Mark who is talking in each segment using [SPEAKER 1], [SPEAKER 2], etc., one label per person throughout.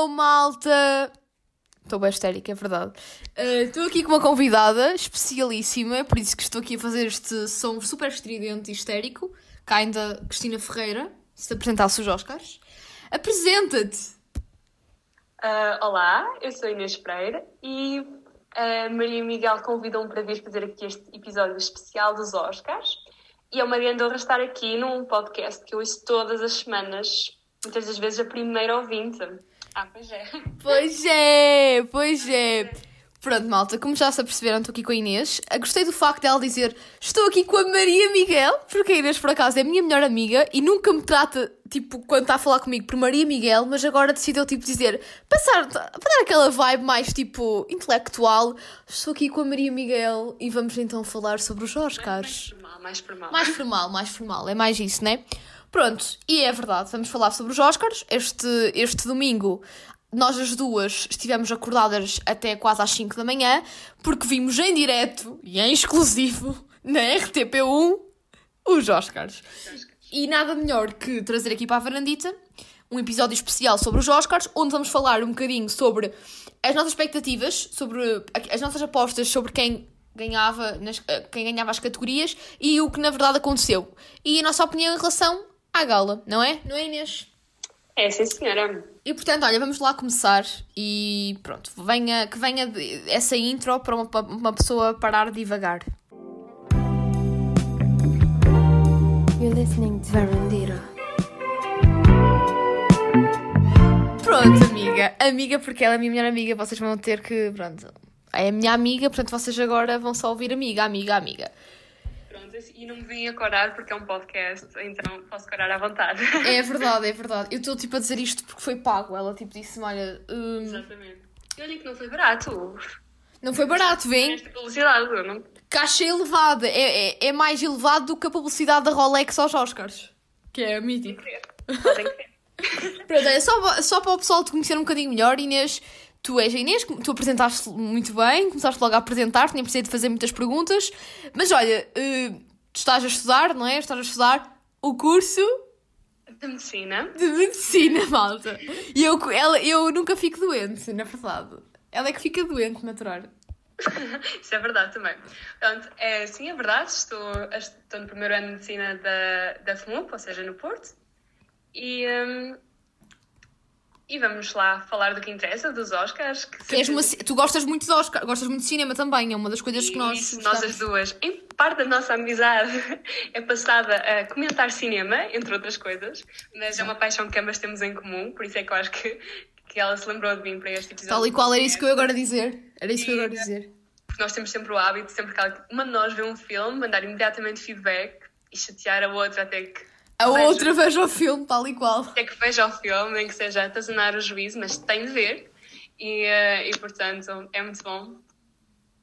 [SPEAKER 1] Hello, malta! Estou bem histérica, é verdade. Uh, Estou aqui com uma convidada especialíssima, por isso que estou aqui a fazer este som super estridente e histérico. Cá ainda Cristina Ferreira, se apresentasse os Oscars. Apresenta-te!
[SPEAKER 2] Uh, olá, eu sou Inês Pereira e a Maria Miguel convidou-me para vir fazer aqui este episódio especial dos Oscars. E é uma grande honra estar aqui num podcast que eu ouço todas as semanas, muitas das vezes a primeira ouvinte. Ah, pois é.
[SPEAKER 1] Pois é, pois é. Pronto, malta, como já se aperceberam, estou aqui com a Inês. Ah, Gostei do facto dela dizer estou aqui com a Maria Miguel, porque a Inês, por acaso, é a minha melhor amiga e nunca me trata, tipo, quando está a falar comigo, por Maria Miguel, mas agora decidiu, tipo, dizer, passar, para dar aquela vibe mais, tipo, intelectual, estou aqui com a Maria Miguel e vamos então falar sobre os
[SPEAKER 2] Mais
[SPEAKER 1] Oscars.
[SPEAKER 2] formal, mais formal.
[SPEAKER 1] Mais formal, mais formal, é mais isso, né? Pronto, e é verdade, vamos falar sobre os Oscars. Este, este domingo, nós as duas estivemos acordadas até quase às 5 da manhã, porque vimos em direto e em exclusivo na RTP1 os Oscars. E nada melhor que trazer aqui para a varandita um episódio especial sobre os Oscars, onde vamos falar um bocadinho sobre as nossas expectativas, sobre as nossas apostas sobre quem ganhava, nas, eh, quem ganhava as categorias e o que na verdade aconteceu. E a nossa opinião em relação à gala, não é? Não é, Inês?
[SPEAKER 2] É, sim, senhora.
[SPEAKER 1] E portanto, olha, vamos lá começar e pronto, venha, que venha essa intro para uma, para uma pessoa parar de divagar.
[SPEAKER 3] You're listening to Verandira.
[SPEAKER 1] Pronto, amiga. Amiga, porque ela é a minha melhor amiga, vocês vão ter que, pronto, é a minha amiga, portanto vocês agora vão só ouvir amiga, amiga, amiga.
[SPEAKER 2] Pronto, e não me vim a corar porque é um podcast, então posso corar à vontade.
[SPEAKER 1] É verdade, é verdade. Eu estou tipo a dizer isto porque foi pago. Ela tipo disse-me, olha, hum,
[SPEAKER 2] Exatamente. Eu digo que não foi barato.
[SPEAKER 1] não foi barato, vem?
[SPEAKER 2] Esta publicidade, eu não...
[SPEAKER 1] Caixa elevada. É, é, é mais elevado do que a publicidade da Rolex aos Oscars. Que é mítico.
[SPEAKER 2] Podem crer.
[SPEAKER 1] Pronto, é só, só para o pessoal te conhecer um bocadinho melhor, Inês. Tu és a Inês, tu apresentaste muito bem, começaste logo a apresentar-te, nem precisei de fazer muitas perguntas. Mas olha, eh, tu estás a estudar, não é? Estás a estudar o curso
[SPEAKER 2] De medicina.
[SPEAKER 1] de medicina, malta. E eu, ela, eu nunca fico doente, na verdade. Ela é que fica doente, natural.
[SPEAKER 2] Isso é verdade também. Pronto, é, sim, é verdade. Estou, estou no primeiro ano de medicina da, da FMUP, ou seja, no Porto. E, hum, e vamos lá falar do que interessa, dos Oscars. Que
[SPEAKER 1] uma tu gostas muito de Oscar, gostas muito de cinema também, é uma das coisas que nós.
[SPEAKER 2] Isso, nós as duas. Em parte da nossa amizade é passada a comentar cinema, entre outras coisas, mas é uma paixão que ambas temos em comum, por isso é que eu acho que, que ela se lembrou de mim para este episódio.
[SPEAKER 1] Tal e qual era isso que eu agora dizer. Era isso que eu agora dizer.
[SPEAKER 2] Porque nós temos sempre o hábito, sempre que uma de nós vê um filme, mandar imediatamente feedback e chatear a outra até que,
[SPEAKER 1] A outra veja o filme, tal e qual.
[SPEAKER 2] até que veja o filme, nem que seja atazanar o juízo, mas tem de ver. E, eh, e portanto, é muito bom.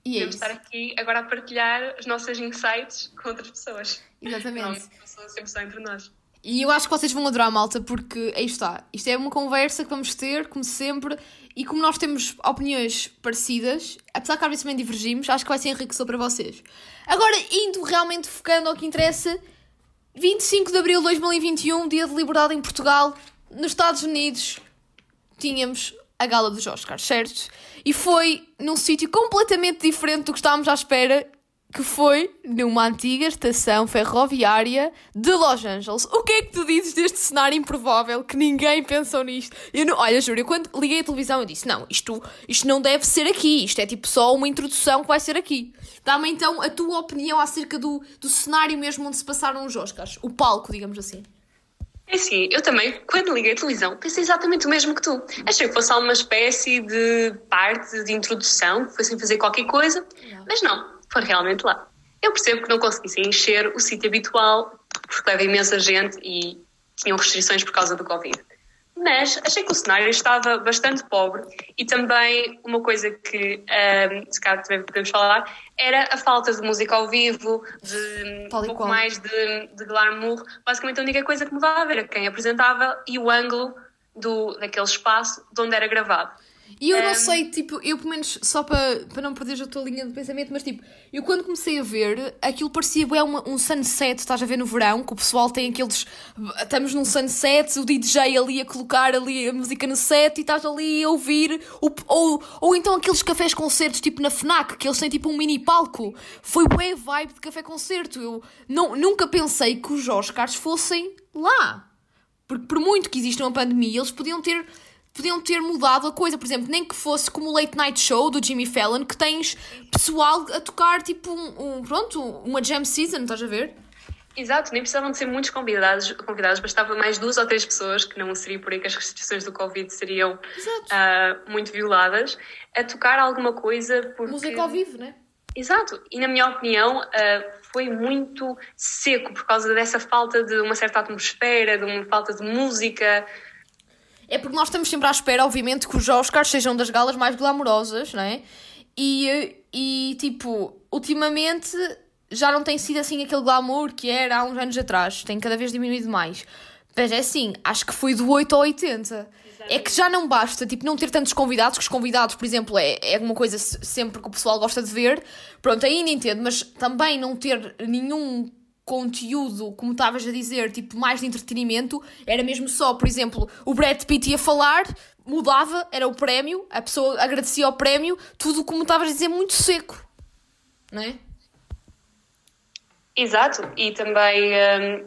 [SPEAKER 1] E é isso.
[SPEAKER 2] estar aqui agora a partilhar os nossos insights com outras pessoas.
[SPEAKER 1] Exatamente.
[SPEAKER 2] não sempre só entre nós.
[SPEAKER 1] E eu acho que vocês vão adorar, malta, porque aí está. Isto é uma conversa que vamos ter, como sempre, e como nós temos opiniões parecidas, apesar que às vezes também divergimos, acho que vai ser enriquecedor para vocês. Agora, indo realmente focando ao que interessa, 25 de abril de 2021, dia de liberdade em Portugal, nos Estados Unidos, tínhamos a gala dos Oscars, certo? E foi num sítio completamente diferente do que estávamos à espera, que foi numa antiga estação ferroviária de Los Angeles. O que é que tu dizes deste cenário improvável que ninguém pensou nisto? Eu não, olha, juro, eu quando liguei a televisão eu disse: não, isto, isto não deve ser aqui, isto é tipo só uma introdução que vai ser aqui. Dá-me então a tua opinião acerca do, do cenário mesmo onde se passaram os Oscars, o palco, digamos assim.
[SPEAKER 2] É assim, eu também, quando liguei a televisão, pensei exatamente o mesmo que tu. Achei que fosse alguma espécie de parte de introdução, que fossem fazer qualquer coisa, mas não, foi realmente lá. Eu percebo que não conseguissem encher o sítio habitual, porque leva imensa gente e tinham restrições por causa do Covid. Mas achei que o cenário estava bastante pobre e também uma coisa que, ahm, se calhar também podemos falar, era a falta de música ao vivo, de
[SPEAKER 1] Tal
[SPEAKER 2] um pouco
[SPEAKER 1] qual.
[SPEAKER 2] mais de, de glamour. Basicamente a única coisa que mudava era quem apresentava e o ângulo do, daquele espaço de onde era gravado.
[SPEAKER 1] E eu não
[SPEAKER 2] Um,
[SPEAKER 1] sei, tipo, eu pelo menos, só para, para não perder a tua linha de pensamento, mas tipo, eu quando comecei a ver, aquilo parecia bem uma, um sunset, estás a ver no verão, que o pessoal tem aqueles. Estamos num sunset, o DJ ali a colocar ali a música no set e estás ali a ouvir. O, ou, ou então aqueles cafés concertos, tipo na Fnac, que eles têm tipo um mini palco. Foi bem vibe de café concerto. Eu não, nunca pensei que os Oscars fossem lá. Porque por muito que exista uma pandemia, eles podiam ter, podiam ter mudado a coisa. Por exemplo, nem que fosse como o Late Night Show do Jimmy Fallon, que tens pessoal a tocar tipo um, um- pronto, uma jam season, estás a ver?
[SPEAKER 2] Exato, nem precisavam de ser muitos convidados, convidados, bastava mais duas ou três pessoas, que não seria por aí que as restrições do Covid seriam ah, muito violadas, a tocar alguma coisa porque...
[SPEAKER 1] Música ao vivo, né?
[SPEAKER 2] Exato, e na minha opinião ah, foi muito seco por causa dessa falta de uma certa atmosfera, de uma falta de música.
[SPEAKER 1] É porque nós estamos sempre à espera, obviamente, que os Oscars sejam das galas mais glamourosas, não é? E, e tipo, ultimamente já não tem sido assim aquele glamour que era há uns anos atrás. Tem cada vez diminuído mais. Mas é assim, acho que foi do 8 ao 80. É que já não basta, tipo, não ter tantos convidados, que os convidados, por exemplo, é, é uma coisa se- sempre que o pessoal gosta de ver. Pronto, ainda entendo, mas também não ter nenhum conteúdo, como estavas a dizer, tipo, mais de entretenimento, era mesmo só, por exemplo, o Brad Pitt ia falar, mudava, era o prémio, a pessoa agradecia ao prémio, tudo como estavas a dizer, muito seco. Não é?
[SPEAKER 2] Exato, e também hum,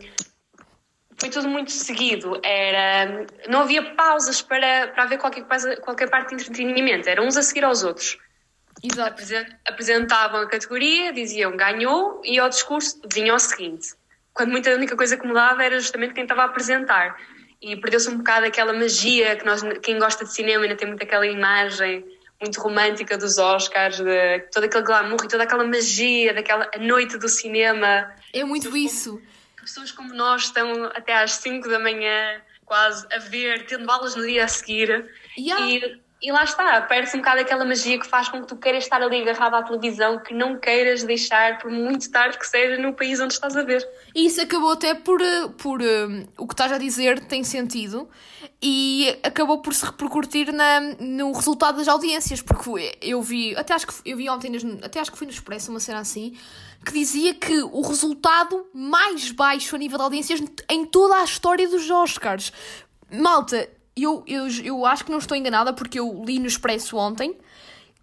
[SPEAKER 2] foi tudo muito seguido. Era, não havia pausas para, para haver qualquer, qualquer parte de entretenimento, eram uns a seguir aos outros.
[SPEAKER 1] Exato.
[SPEAKER 2] Apresen- Apresentavam a categoria, diziam ganhou e ao discurso vinha ao seguinte. Quando muita única coisa que mudava era justamente quem estava a apresentar. E perdeu-se um bocado aquela magia que nós, quem gosta de cinema ainda tem muito aquela imagem muito romântica dos Oscars, de todo aquele glamour e toda aquela magia daquela noite do cinema.
[SPEAKER 1] É muito isso.
[SPEAKER 2] Pessoas como nós estão até às 5 da manhã quase a ver, tendo aulas no dia a seguir.
[SPEAKER 1] Yeah.
[SPEAKER 2] E, e lá está, perde-se um bocado aquela magia que faz com que tu queiras estar ali agarrado à televisão, que não queiras deixar, por muito tarde que seja, no país onde estás a ver.
[SPEAKER 1] E isso acabou até por, eh, por eh, o que estás a dizer tem sentido e acabou por se repercutir na, no resultado das audiências, porque eu vi, até acho que eu vi ontem, até acho que foi no Expresso, uma cena assim, que dizia que o resultado mais baixo a nível de audiências em toda a história dos Oscars. Malta, eu, eu, eu acho que não estou enganada porque eu li no Expresso ontem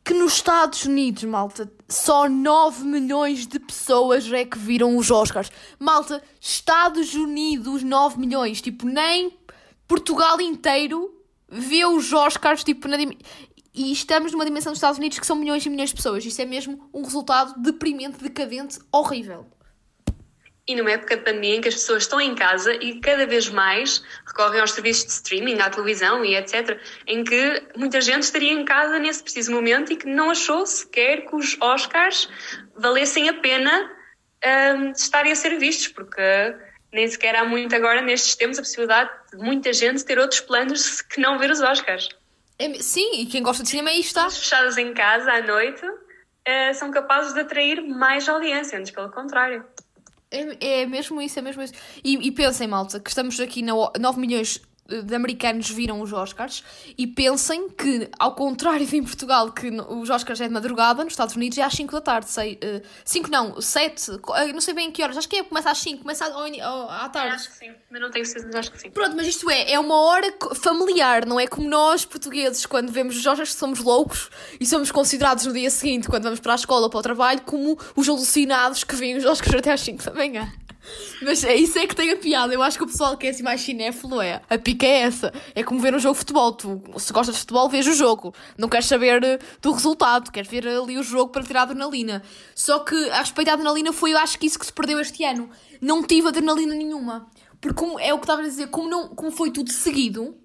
[SPEAKER 1] que nos Estados Unidos, malta, só 9 milhões de pessoas é que viram os Oscars. Malta, Estados Unidos, 9 milhões. Tipo, nem Portugal inteiro vê os Oscars, tipo, na E estamos numa dimensão dos Estados Unidos que são milhões e milhões de pessoas. Isso é mesmo um resultado deprimente, decadente, horrível.
[SPEAKER 2] E numa época de pandemia em que as pessoas estão em casa e cada vez mais recorrem aos serviços de streaming, à televisão e etc., em que muita gente estaria em casa nesse preciso momento e que não achou sequer que os Oscars valessem a pena de estarem a ser vistos, porque nem sequer há muito agora nestes tempos a possibilidade de muita gente ter outros planos que não ver os Oscars.
[SPEAKER 1] É sim, e quem gosta de cinema aí está.
[SPEAKER 2] Pessoas fechadas em casa à noite eh, são capazes de atrair mais audiência, antes pelo contrário.
[SPEAKER 1] É, é mesmo isso, é mesmo isso. E, e pensem, malta, que estamos aqui na 9 milhões de americanos viram os Oscars e pensem que, ao contrário de em Portugal, que os Oscars é de madrugada, nos Estados Unidos é às 5 da tarde. 5 não, 7, não sei bem em que horas, acho que é, começa às 5, começa ao- à tarde.
[SPEAKER 2] Acho que sim, mas não tenho certeza, acho que sim.
[SPEAKER 1] Pronto, mas isto é, é uma hora familiar, não é como nós, portugueses, quando vemos os Oscars, somos loucos e somos considerados no dia seguinte, quando vamos para a escola ou para o trabalho, como os alucinados que veem os Oscars até às 5 da manhã. Mas é isso é que tem a piada. Eu acho que o pessoal que é assim mais cinéfilo é. A pica é essa. É como ver um jogo de futebol. Tu, se gostas de futebol, vês o jogo. Não queres saber eh, do resultado. Queres ver ali o jogo para tirar adrenalina. Só que a respeito da adrenalina foi, eu acho que isso que se perdeu este ano. Não tive adrenalina nenhuma. Porque como, é o que estava a dizer, como, não, como foi tudo seguido,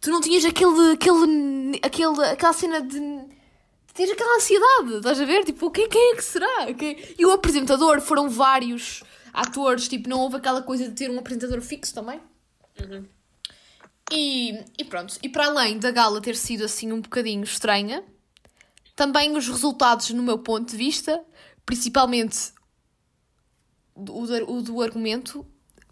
[SPEAKER 1] tu não tinhas aquele, aquele, aquele, aquela cena de tens aquela ansiedade, estás a ver? Tipo, quem, quem é que será? Quem- E o apresentador foram vários atores, tipo, não houve aquela coisa de ter um apresentador fixo também. E, e pronto, e para além da gala ter sido assim um bocadinho estranha, também os resultados, no meu ponto de vista, principalmente o do, o do argumento,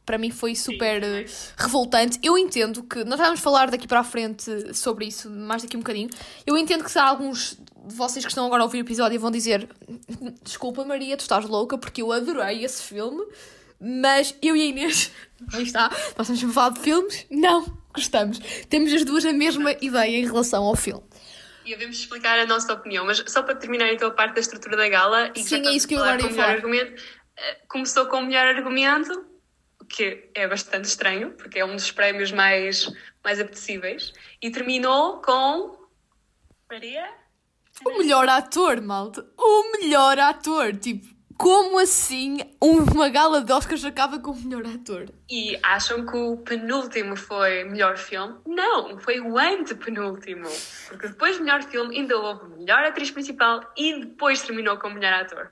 [SPEAKER 1] para mim foi super eh, revoltante. Eu entendo que, nós vamos falar daqui para a frente sobre isso, mais daqui um bocadinho. Eu entendo que se há alguns vocês que estão agora a ouvir o episódio vão dizer: Desculpa, Maria, tu estás louca, porque eu adorei esse filme, mas eu e a Inês, aí está, nós estamos a falar de filmes? Não, gostamos. Temos as duas a mesma ideia em relação ao filme.
[SPEAKER 2] E devemos explicar a nossa opinião, mas só para terminar então a parte da estrutura da gala, e
[SPEAKER 1] Sim, é isso que eu agora
[SPEAKER 2] com
[SPEAKER 1] ia
[SPEAKER 2] o melhor
[SPEAKER 1] falar.
[SPEAKER 2] argumento, eh, começou com o melhor argumento, o que é bastante estranho, porque é um dos prémios mais, mais apetecíveis, e terminou com. Maria?
[SPEAKER 1] O melhor ator, malta. O melhor ator. Tipo, como assim uma gala de Oscars acaba com o melhor ator?
[SPEAKER 2] E acham que o penúltimo foi melhor filme? Não, foi o antepenúltimo. Porque depois do melhor filme ainda houve melhor atriz principal e depois terminou com melhor ator.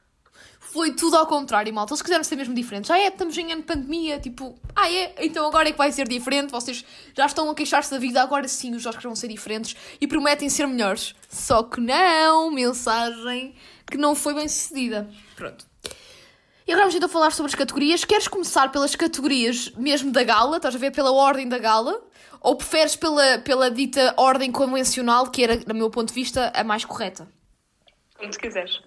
[SPEAKER 1] Foi tudo ao contrário, malta. Eles quiseram ser mesmo diferentes. Ah, é, estamos em ano de pandemia. Tipo, ah, é, então agora é que vai ser diferente. Vocês já estão a queixar-se da vida. Agora sim os Oscars vão ser diferentes e prometem ser melhores. Só que não. Mensagem que não foi bem sucedida. Pronto. E agora vamos então falar sobre as categorias. Queres começar pelas categorias mesmo da gala? Estás a ver pela ordem da gala? Ou preferes pela, pela dita ordem convencional, que era, do meu ponto de vista, a mais correta?
[SPEAKER 2] Como tu quiseres.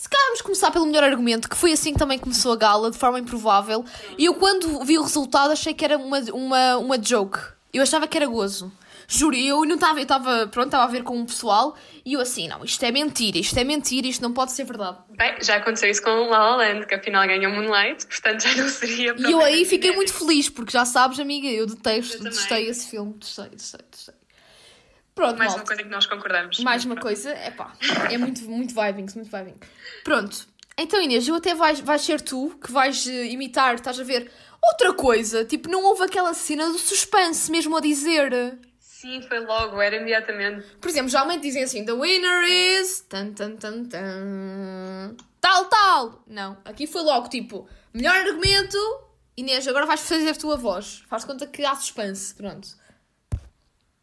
[SPEAKER 1] Se calhar vamos começar pelo melhor argumento, que foi assim que também começou a gala, de forma improvável. E eu, quando vi o resultado, achei que era uma, uma, uma joke. Eu achava que era gozo. Juro, eu não estava, eu estava, pronto, estava a ver com um pessoal e eu assim, não, isto é mentira, isto é mentira, isto não pode ser verdade.
[SPEAKER 2] Bem, já aconteceu isso com o La La Land, que afinal ganhou Moonlight, portanto já não seria
[SPEAKER 1] E eu aí fiquei muito feliz, porque já sabes, amiga, eu detesto,
[SPEAKER 2] Eu também.
[SPEAKER 1] detestei esse filme, detestei, detestei, detestei. Pronto,
[SPEAKER 2] Mais
[SPEAKER 1] malta.
[SPEAKER 2] uma coisa que nós concordamos.
[SPEAKER 1] Mais uma coisa, é pá, é muito, muito vibing, muito vibing. Pronto, então Inês, eu até vais, vais ser tu que vais eh, imitar, estás a ver outra coisa, tipo, não houve aquela cena do suspense mesmo a dizer.
[SPEAKER 2] Sim, foi logo, era imediatamente.
[SPEAKER 1] Por exemplo, geralmente dizem assim, the winner is tan tan tan tan tal tal. Não, aqui foi logo tipo, melhor argumento, Inês, agora vais fazer a voz. Faz conta que há suspense, pronto.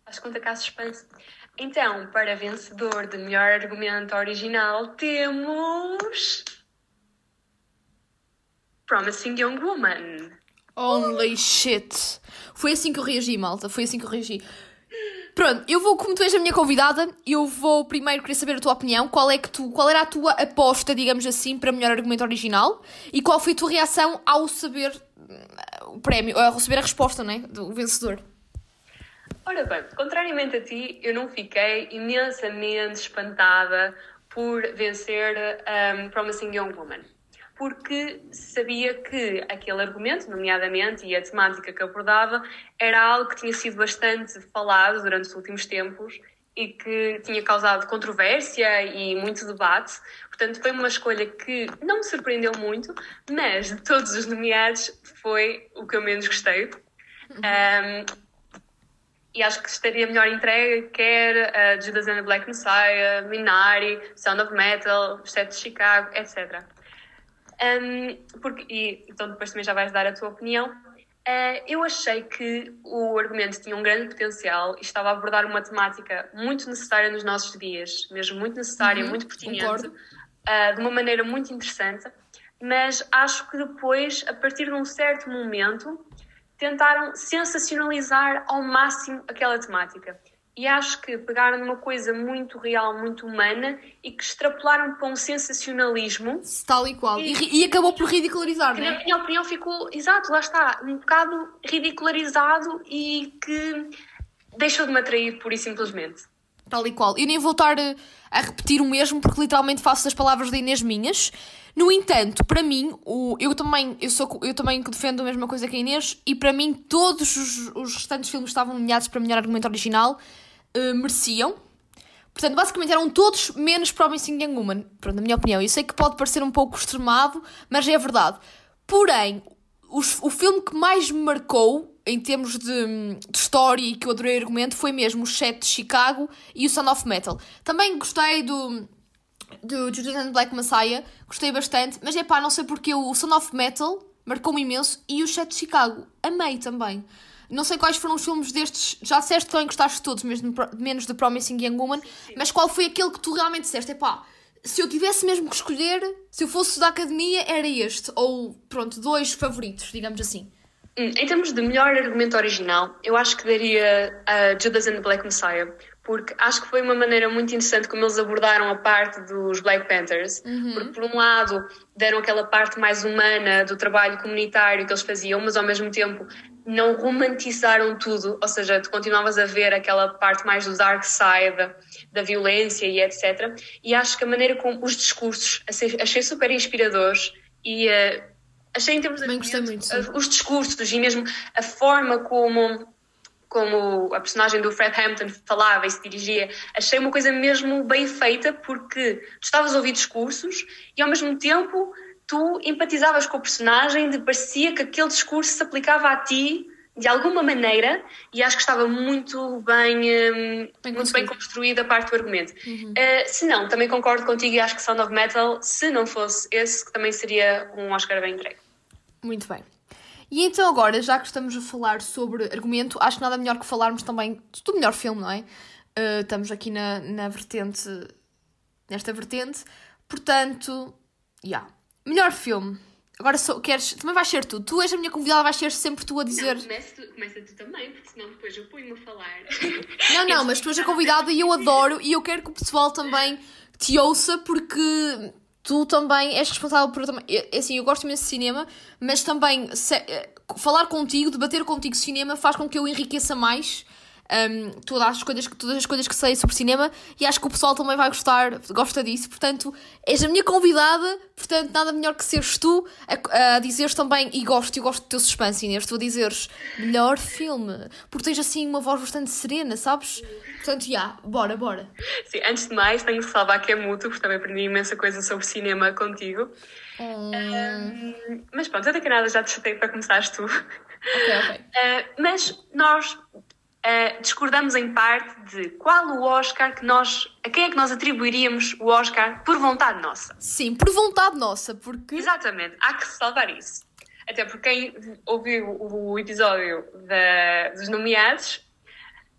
[SPEAKER 2] Faz conta que há suspense. Então, para vencedor de melhor argumento original, temos. Promising Young Woman.
[SPEAKER 1] Holy shit. Foi assim que eu reagi, malta. Foi assim que eu reagi. Pronto, eu vou, como tu és a minha convidada, eu vou primeiro querer saber a tua opinião. Qual é que tu, qual era a tua aposta, digamos assim, para melhor argumento original? E qual foi a tua reação ao saber hum, o prémio, ao receber a resposta, né, do vencedor?
[SPEAKER 2] Ora bem, contrariamente a ti, eu não fiquei imensamente espantada por vencer um, Promising Young Woman. Porque sabia que aquele argumento, nomeadamente, e a temática que abordava, era algo que tinha sido bastante falado durante os últimos tempos e que tinha causado controvérsia e muito debate. Portanto, foi uma escolha que não me surpreendeu muito, mas de todos os nomeados foi o que eu menos gostei. Um, e acho que estaria melhor entregue, quer uh, Judas and the Black Messiah, Minari, Sound of Metal, Os Sete de Chicago, etc. Um, porque, e, então depois também já vais dar a tua opinião. Uh, eu achei que o argumento tinha um grande potencial e estava a abordar uma temática muito necessária nos nossos dias, mesmo muito necessária,
[SPEAKER 1] Uhum,
[SPEAKER 2] muito pertinente, uh, de uma maneira muito interessante, mas acho que depois, a partir de um certo momento, tentaram sensacionalizar ao máximo aquela temática. E acho que pegaram numa coisa muito real, muito humana e que extrapolaram para um sensacionalismo
[SPEAKER 1] Tal e qual. E, e acabou por ridicularizar,
[SPEAKER 2] que,
[SPEAKER 1] né?
[SPEAKER 2] na minha opinião, ficou, exato, lá está, um bocado ridicularizado e que deixou de me atrair pura e simplesmente.
[SPEAKER 1] Tal e qual. Eu nem vou estar eh, a repetir o mesmo porque literalmente faço as palavras da Inês minhas. No entanto, para mim, o, eu, também, eu, sou, eu também defendo a mesma coisa que a Inês e para mim todos os, os restantes filmes que estavam nomeados para melhor argumento original eh, mereciam. Portanto, basicamente eram todos menos Promising Young Woman. Pronto, na minha opinião. Eu sei que pode parecer um pouco extremado, mas é verdade. Porém, os- o filme que mais me marcou em termos de, de história e que eu adorei o argumento foi mesmo o Sete de Chicago e o Son of Metal. Também gostei do, do Judas and Black Messiah, gostei bastante, mas é pá, não sei porque o Son of Metal marcou-me imenso e o Sete de Chicago amei também. Não sei quais foram os filmes destes, já disseste que também gostaste de todos, mesmo, menos de Promising Young Woman, mas qual foi aquele que tu realmente disseste, é pá, se eu tivesse mesmo que escolher, se eu fosse da academia, era este. Ou, pronto, dois favoritos, digamos assim.
[SPEAKER 2] Hum, Em termos de melhor argumento original, eu acho que daria a Judas and the Black Messiah, porque acho que foi uma maneira muito interessante como eles abordaram a parte dos Black Panthers. Porque, por um lado, deram aquela parte mais humana do trabalho comunitário que eles faziam, mas ao mesmo tempo não romantizaram tudo, ou seja, tu continuavas a ver aquela parte mais do dark side, da violência e etc. E acho que a maneira como os discursos achei, super inspiradores e eh, achei em termos de
[SPEAKER 1] Também gostei muito, sim.
[SPEAKER 2] os discursos e mesmo a forma como como a personagem do Fred Hampton falava e se dirigia, achei uma coisa mesmo bem feita porque tu estavas a ouvir discursos e ao mesmo tempo tu empatizavas com o personagem, de parecia que aquele discurso se aplicava a ti de alguma maneira e acho que estava muito bem, hum,
[SPEAKER 1] Bem
[SPEAKER 2] muito bem construída a parte do argumento. Uh, se não, também concordo contigo e acho que Sound of Metal, se não fosse esse, também seria um Oscar bem entregue.
[SPEAKER 1] Muito bem. E então agora, já que estamos a falar sobre argumento, acho que nada melhor que falarmos também do melhor filme, não é? Uh, estamos aqui na, na vertente, nesta vertente. Portanto, já. Melhor filme. Agora sou, queres, também vais ser tu. Tu és a minha convidada, vais ser sempre tu a dizer...
[SPEAKER 2] começa, tu, começa tu também, porque senão depois eu ponho-me a falar.
[SPEAKER 1] Não, não, mas tu és a convidada e eu adoro e eu quero que o pessoal também te ouça porque tu também és responsável por é Assim, eu gosto imenso de cinema, mas também se- eh, falar contigo, debater contigo cinema faz com que eu enriqueça mais hum, todas, as coisas, que- todas as coisas que sei sobre cinema e acho que o pessoal também vai gostar, gosta disso. Portanto, és a minha convidada, portanto, nada melhor que seres tu a, a dizeres também, e gosto, eu gosto do teu suspense, Inês, tu a dizeres melhor filme, porque tens assim uma voz bastante serena, sabes? Portanto, já, bora, bora.
[SPEAKER 2] Sim, antes de mais, tenho que salvar que é mútuo, porque também aprendi imensa coisa sobre cinema contigo.
[SPEAKER 1] Hum,
[SPEAKER 2] Um, mas pronto, até que nada, já te chatei para começares tu.
[SPEAKER 1] ok, ok.
[SPEAKER 2] Uh, mas nós uh, discordamos em parte de qual o Oscar que nós. a quem é que nós atribuiríamos o Oscar por vontade nossa.
[SPEAKER 1] Sim, por vontade nossa, porque.
[SPEAKER 2] Exatamente, há que salvar isso. Até porque quem ouviu o episódio da- dos nomeados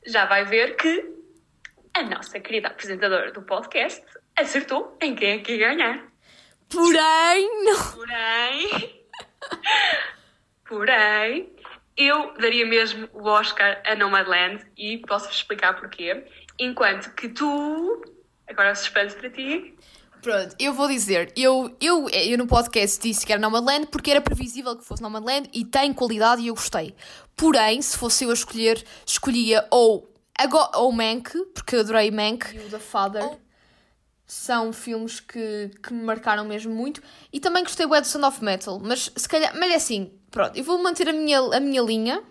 [SPEAKER 2] já vai ver que a nossa querida apresentadora do podcast acertou em quem é que ia ganhar.
[SPEAKER 1] Porém, não.
[SPEAKER 2] Porém, porém, eu daria mesmo o Oscar a Nomadland e posso explicar porquê. Enquanto que tu, agora suspense para ti,
[SPEAKER 1] Pronto, eu vou dizer, eu, eu, eu no podcast disse que era Nomadland porque era previsível que fosse Nomadland e tem qualidade e eu gostei. Porém, se fosse eu a escolher, escolhia ou, ago- ou Mank, porque eu adorei Mank e o The Father. São filmes que, que me marcaram mesmo muito. E também gostei do Sound of Metal. Mas se calhar, mas é assim, pronto, eu vou manter a minha, a minha linha.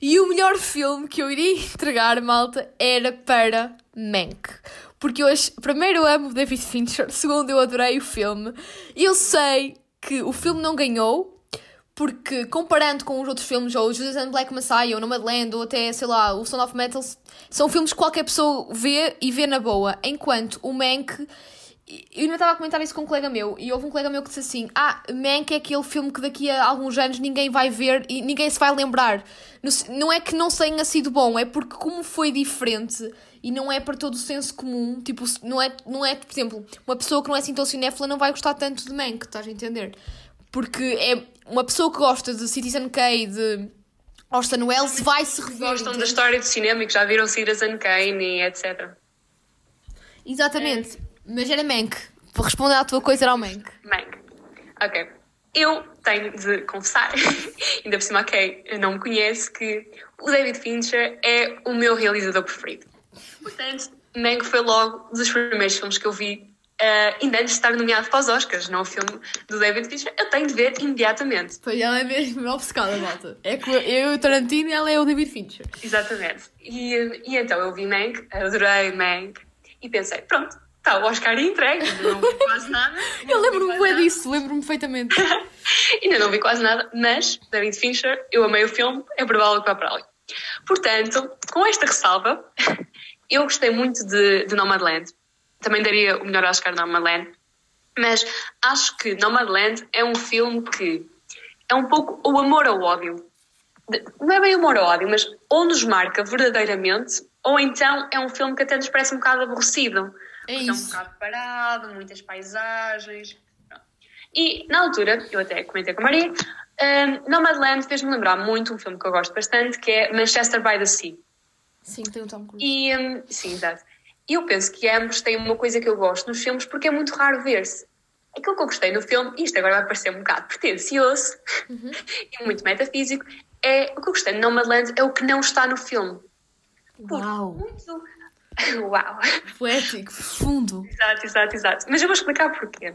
[SPEAKER 1] E o melhor filme que eu iria entregar, malta, era para Mank. Porque eu primeiro eu amo David Fincher, segundo eu adorei o filme. Eu sei que o filme não ganhou, porque comparando com os outros filmes, ou o Judas and Black Messiah, ou Nomadland, ou até, sei lá, o Sound of Metal, são filmes que qualquer pessoa vê e vê na boa. Enquanto o Mank, eu ainda estava a comentar isso com um colega meu, e houve um colega meu que disse assim: Ah, Mank é aquele filme que daqui a alguns anos ninguém vai ver e ninguém se vai lembrar. No- Não é que não tenha sido bom, é porque como foi diferente e não é para todo o senso comum, tipo, não é, não é, por exemplo, uma pessoa que não é assim tão cinéfila não vai gostar tanto de Mank, estás a entender? Porque é uma pessoa que gosta de Citizen Kane, de Orson Welles, vai se rever.
[SPEAKER 2] gostam da história do cinema e que já viram Citizen Kane e etc.
[SPEAKER 1] Exatamente, mas era Mank. Vou responder à tua coisa, era o Mank.
[SPEAKER 2] Mank. Ok. Eu tenho de confessar, ainda por cima quem não me conhece, que o David Fincher é o meu realizador preferido. Portanto, Mank foi logo dos primeiros filmes que eu vi, eh, ainda antes de estar nomeado para os Oscars, não o filme do David Fincher. Eu tenho de ver imediatamente.
[SPEAKER 1] Pois ela é mesmo obcecada, malta. É que eu e o Tarantino e ela é o David Fincher.
[SPEAKER 2] Exatamente. E, e então eu vi Mank, adorei Mank, e pensei, pronto, está o Oscar entregue, não vi quase nada.
[SPEAKER 1] Eu lembro-me
[SPEAKER 2] quase
[SPEAKER 1] disso, lembro-me perfeitamente.
[SPEAKER 2] Ainda não vi quase nada, mas David Fincher, eu amei o filme, é provável que vá para ali. Portanto, com esta ressalva, eu gostei muito de, de Nomadland. Também daria o melhor Oscar a Nomadland. Mas acho que Nomadland é um filme que é um pouco o amor ao ódio. Não é bem amor ao ódio, mas ou nos marca verdadeiramente, ou então é um filme que até nos parece um bocado aborrecido.
[SPEAKER 1] É
[SPEAKER 2] é um bocado parado, muitas paisagens. Pronto. E na altura, eu até comentei com a Maria, um, Nomadland fez-me lembrar muito um filme que eu gosto bastante, que é Manchester by the Sea.
[SPEAKER 1] Sim, tem o Tom Cruise.
[SPEAKER 2] E, hum, sim, exato. E eu penso que ambos têm uma coisa que eu gosto nos filmes porque é muito raro ver-se. Aquilo que eu gostei no filme, isto agora vai parecer um bocado pretencioso e muito metafísico, é o que eu gostei no Nomadland é o que não está no filme.
[SPEAKER 1] Uau.
[SPEAKER 2] muito. Uau!
[SPEAKER 1] Poético, profundo.
[SPEAKER 2] Exato, exato, exato. Mas eu vou explicar porquê.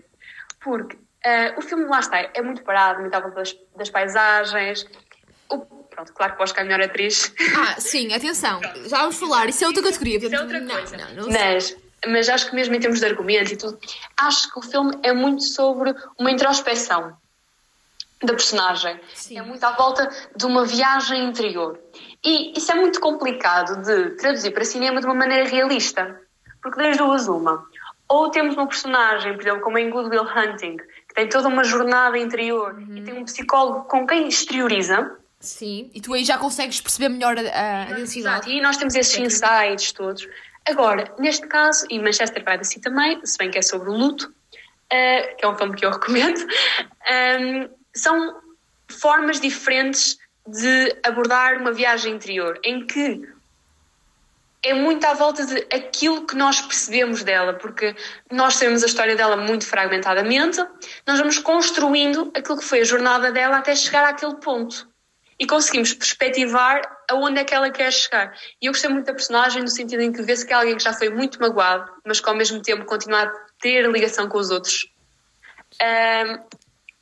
[SPEAKER 2] Porque ah, o filme, lá está, é muito parado, muito à volta das, das paisagens. O- pronto, claro que o Oscar é a melhor atriz.
[SPEAKER 1] Ah, sim, atenção. Já vamos falar, isso é outra categoria.
[SPEAKER 2] Isso é outra
[SPEAKER 1] não,
[SPEAKER 2] coisa.
[SPEAKER 1] Não, não,
[SPEAKER 2] mas, mas acho que mesmo em termos de argumento e tudo, acho que o filme é muito sobre uma introspeção da personagem.
[SPEAKER 1] Sim.
[SPEAKER 2] É muito à volta de uma viagem interior. E isso é muito complicado de traduzir para cinema de uma maneira realista. Porque das duas, uma. Ou temos uma personagem, por exemplo, como em Good Will Hunting, que tem toda uma jornada interior
[SPEAKER 1] Uhum.
[SPEAKER 2] e tem um psicólogo com quem exterioriza.
[SPEAKER 1] Sim, e tu aí já consegues perceber melhor a, densidade.
[SPEAKER 2] E nós temos esses insights todos. Agora, neste caso, e Manchester by the Sea também, se bem que é sobre o luto, eh, que é um filme que eu recomendo, ehm, são formas diferentes de abordar uma viagem interior, em que é muito à volta de aquilo que nós percebemos dela, porque nós sabemos a história dela muito fragmentadamente, nós vamos construindo aquilo que foi a jornada dela até chegar àquele ponto. E conseguimos perspectivar aonde é que ela quer chegar. E eu gostei muito da personagem no sentido em que vê-se que é alguém que já foi muito magoado, mas que ao mesmo tempo continua a ter ligação com os outros. Ahm,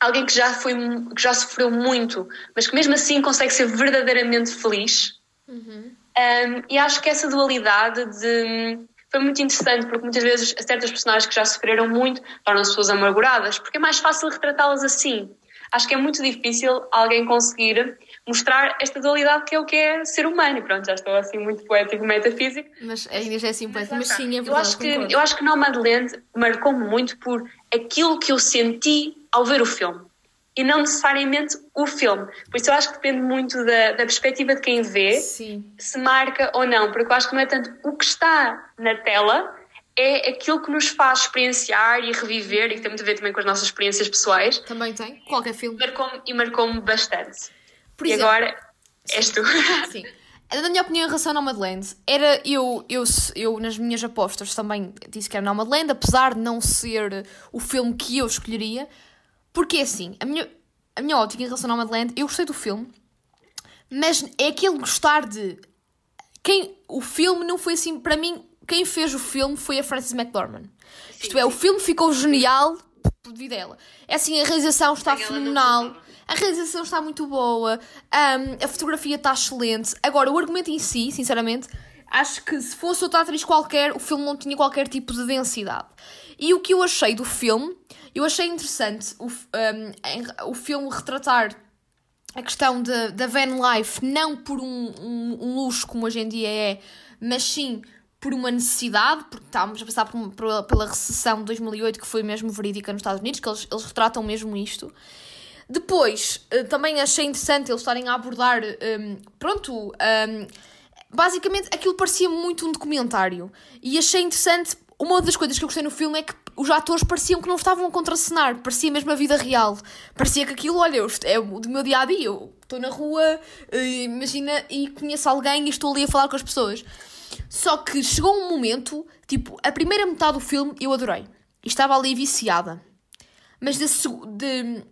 [SPEAKER 2] alguém que já, foi, que já sofreu muito, mas que mesmo assim consegue ser verdadeiramente feliz. Um, e acho que essa dualidade de, foi muito interessante, porque muitas vezes certas personagens que já sofreram muito tornam-se pessoas amarguradas, porque é mais fácil retratá-las assim. Acho que é muito difícil alguém conseguir mostrar esta dualidade que é o que é ser humano. E pronto, já estou assim muito poético, metafísico.
[SPEAKER 1] Mas ainda já é assim, poético. Mas sim, é
[SPEAKER 2] eu
[SPEAKER 1] verdade.
[SPEAKER 2] acho que. Eu acho que Nomadland marcou-me muito por aquilo que eu senti ao ver o filme. E não necessariamente o filme. Por isso eu acho que depende muito da, da perspectiva de quem vê
[SPEAKER 1] Sim.
[SPEAKER 2] se marca ou não, porque eu acho que não é tanto o que está na tela, é aquilo que nos faz experienciar e reviver, e que tem muito a ver também com as nossas experiências pessoais,
[SPEAKER 1] Também tem. Qualquer filme.
[SPEAKER 2] e marcou-me bastante.
[SPEAKER 1] Por
[SPEAKER 2] e
[SPEAKER 1] exemplo,
[SPEAKER 2] agora és tu.
[SPEAKER 1] Sim. Na minha opinião, em relação ao Nomadland, era eu, eu, eu, nas minhas apostas, também disse que era Nomadland, apesar de não ser o filme que eu escolheria, porque assim, a minha, a minha ótica em relação ao Nomadland, eu gostei do filme, mas é aquele gostar de. Quem, o filme não foi assim, para mim, quem fez o filme foi a Frances McDormand. Isto é, o filme ficou genial devido a ela. É assim, a realização está fenomenal. A realização está muito boa, hum, a fotografia está excelente. Agora, o argumento em si, sinceramente, acho que se fosse outra atriz qualquer, o filme não tinha qualquer tipo de densidade. E o que eu achei do filme, eu achei interessante o, em- o filme retratar a questão de- da van life não por um, um- um luxo como hoje em dia é, mas sim por uma necessidade, porque estávamos a passar por um- por- pela recessão de 2008 que foi mesmo verídica nos Estados Unidos, que eles, eles retratam mesmo isto. Depois, eh, também achei interessante eles estarem a abordar, hum, pronto, hum, basicamente aquilo parecia muito um documentário. E achei interessante, uma das coisas que eu gostei no filme é que os atores pareciam que não estavam a contracenar, parecia mesmo a vida real. Parecia que aquilo, olha, é o do meu dia a dia, eu estou na rua, eh, imagina, e conheço alguém e estou ali a falar com as pessoas. Só que chegou um momento, tipo, a primeira metade do filme eu adorei. Estava ali viciada. Mas seg- de,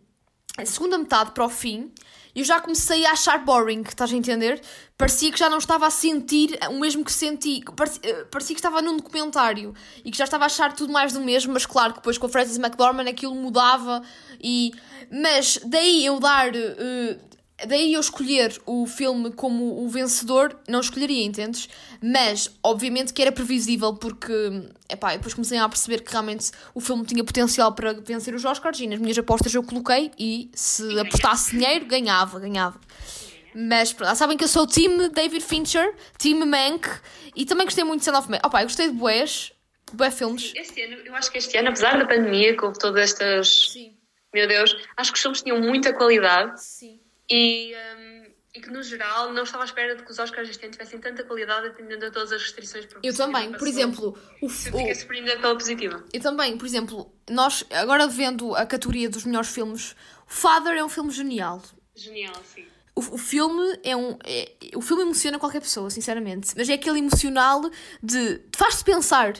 [SPEAKER 1] a segunda metade para o fim, eu já comecei a achar boring, estás a entender? Parecia que já não estava a sentir o mesmo que senti. Parecia, eh, parecia que estava num documentário e que já estava a achar tudo mais do mesmo, mas claro que depois com a Frances McDormand aquilo mudava. E... Mas daí eu dar. eh, daí eu escolher o filme como o vencedor, não escolheria, entendes? Mas, obviamente que era previsível porque, epá, depois comecei a perceber que realmente o filme tinha potencial para vencer os Oscars e nas minhas apostas eu coloquei e se apostasse dinheiro, ganhava, ganhava. Mas pronto, sabem que eu sou o time David Fincher, time Mank e também gostei muito de Son of Man. Opa, eu gostei de Boés, Boé filmes.
[SPEAKER 2] Este ano, eu acho que este ano, apesar da pandemia, com todas estas.
[SPEAKER 1] Sim,
[SPEAKER 2] Meu Deus, acho que os filmes tinham muita qualidade
[SPEAKER 1] sim.
[SPEAKER 2] E hum, E que, no geral, não estava à espera de que os Oscars este ano tivessem tanta qualidade atendendo a todas as restrições.
[SPEAKER 1] Eu também, por exemplo, o,
[SPEAKER 2] Eu fiquei surpreendida pela positiva.
[SPEAKER 1] eu também, por exemplo, nós agora vendo a categoria dos melhores filmes, Father é um filme genial.
[SPEAKER 2] Genial, sim.
[SPEAKER 1] O, o filme é um. é- o filme emociona qualquer pessoa, sinceramente. Mas é aquele emocional de. te faz-te pensar.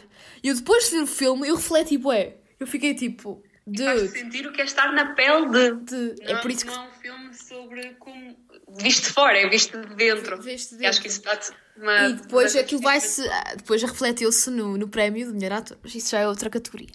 [SPEAKER 1] E eu depois de ver o filme, eu refleti, bué. Eu fiquei tipo. Dude.
[SPEAKER 2] sentir o que é estar na pele de.
[SPEAKER 1] de-
[SPEAKER 2] Não,
[SPEAKER 1] é por isso que.
[SPEAKER 2] não é um filme sobre como. visto de fora, é visto de dentro.
[SPEAKER 1] Viste
[SPEAKER 2] E acho que isso dá-te uma.
[SPEAKER 1] E depois aquilo vai-se. ah, Depois refletiu-se no, no prémio de melhor ator. Isso já é outra categoria.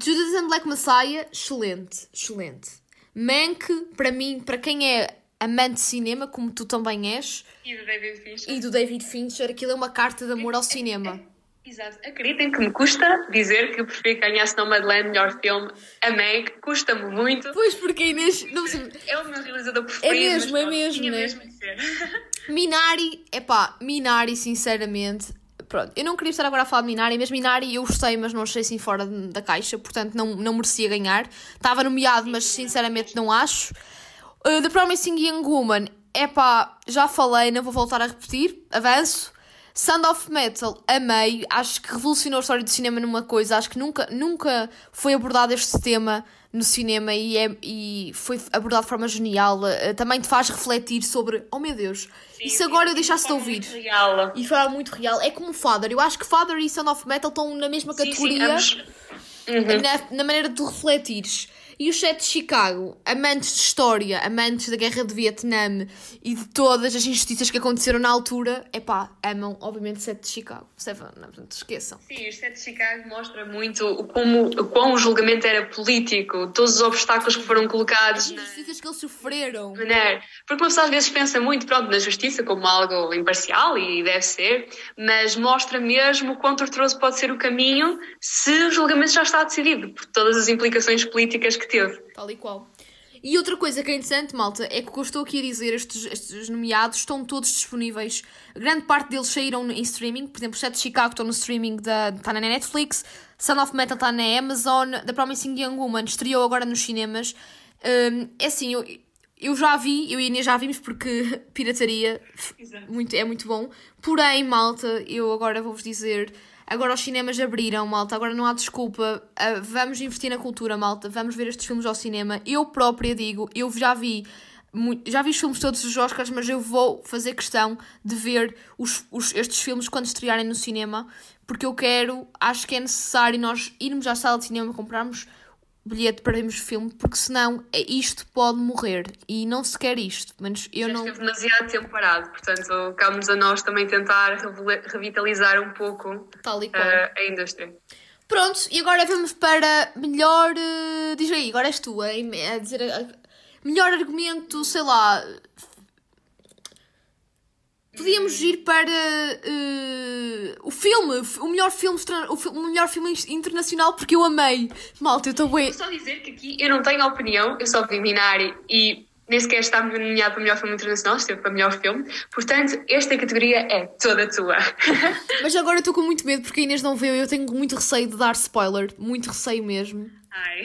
[SPEAKER 1] Judas and Black Messiah, excelente. Excelente. Mank, para mim, para quem é amante de cinema, como tu também és,
[SPEAKER 2] E do David Fincher.
[SPEAKER 1] e do David Fincher, aquilo é uma carta de amor ao cinema.
[SPEAKER 2] Exato. Acreditem que me custa dizer que eu prefiro que ganhasse no Madeleine melhor filme. Amei, que custa-me muito.
[SPEAKER 1] Pois, porque a Inês. Não
[SPEAKER 2] É o meu realizador preferido.
[SPEAKER 1] É mesmo,
[SPEAKER 2] mas
[SPEAKER 1] é mesmo,
[SPEAKER 2] tinha
[SPEAKER 1] né?
[SPEAKER 2] mesmo de ser.
[SPEAKER 1] Minari, epá, Minari, sinceramente. Pronto, eu não queria estar agora a falar de Minari, mas Minari eu gostei, mas não achei assim fora da caixa, portanto não, não merecia ganhar. Estava nomeado, mas sinceramente não acho. Uh, The Promising Young Woman, epá, já falei, não vou voltar a repetir, avanço. Sound of Metal, amei, acho que revolucionou a história do cinema numa coisa, acho que nunca, nunca foi abordado este tema no cinema e, é, e foi abordado de forma genial. Uh, também te faz refletir sobre, oh meu Deus, e se agora eu deixasse de ouvir?
[SPEAKER 2] Real.
[SPEAKER 1] E foi muito real. É como Father. Eu acho que Father e Sound of Metal estão na mesma
[SPEAKER 2] Sim, sim,
[SPEAKER 1] categoria
[SPEAKER 2] ambos. Uhum.
[SPEAKER 1] na, na maneira de tu refletires. E os sete de Chicago, amantes de história, amantes da guerra de Vietnã e de todas as injustiças que aconteceram na altura, epá, amam, obviamente, sete de Chicago. Seven, não, portanto, esqueçam.
[SPEAKER 2] Sim, o Sete de Chicago mostra muito o como, o quão o julgamento era político, todos os obstáculos que foram colocados
[SPEAKER 1] As injustiças que eles sofreram.
[SPEAKER 2] maneira. Porque uma pessoa às vezes pensa muito pronto, na justiça como algo imparcial e deve ser, mas mostra mesmo o quão torturoso pode ser o caminho se o julgamento já está decidido, por todas as implicações políticas que teve.
[SPEAKER 1] Tal e qual. E outra coisa que é interessante, malta, é que o que eu estou aqui a dizer, estes, estes nomeados estão todos disponíveis. Grande parte deles saíram em streaming. Por exemplo, o Sete de Chicago estão no streaming da. está na Netflix. Son of Metal está na Amazon. The Promising Young Woman estreou agora nos cinemas. Hum, é assim, eu, eu já vi, eu e a Inês já vimos porque pirataria muito, é muito bom. Porém, malta, eu agora vou-vos dizer. Agora os cinemas abriram, malta. Agora não há desculpa. Ah, vamos investir na cultura, malta. Vamos ver estes filmes ao cinema. Eu própria digo, eu já vi. Já vi os filmes todos dos Oscars, mas eu vou fazer questão de ver os, os- estes filmes quando estrearem no cinema, porque eu quero, acho que é necessário nós irmos à sala de cinema, comprarmos bilhete para vermos o filme, porque senão é, isto pode morrer e não se quer isto. Mas eu
[SPEAKER 2] Já
[SPEAKER 1] não.
[SPEAKER 2] esteve demasiado tempo parado, portanto, cabe-nos a nós também tentar revitalizar um pouco
[SPEAKER 1] Tal e qual.
[SPEAKER 2] uh, a indústria.
[SPEAKER 1] Pronto, e agora vamos para melhor. eh, diz aí, agora és tu, hein? a dizer. a- melhor argumento, sei lá. Podíamos ir para eh, o filme, o melhor filme, o, fi- o melhor filme in- internacional, porque eu amei. Malta, eu estou bem.
[SPEAKER 2] Vou só dizer que aqui eu não tenho opinião, eu só vi Minari e nem sequer está nomeado para melhor filme internacional, esteve para melhor filme. Portanto, esta categoria é toda tua.
[SPEAKER 1] Mas agora estou com muito medo porque a Inês não viu eu tenho muito receio de dar spoiler. Muito receio mesmo.
[SPEAKER 2] Ai.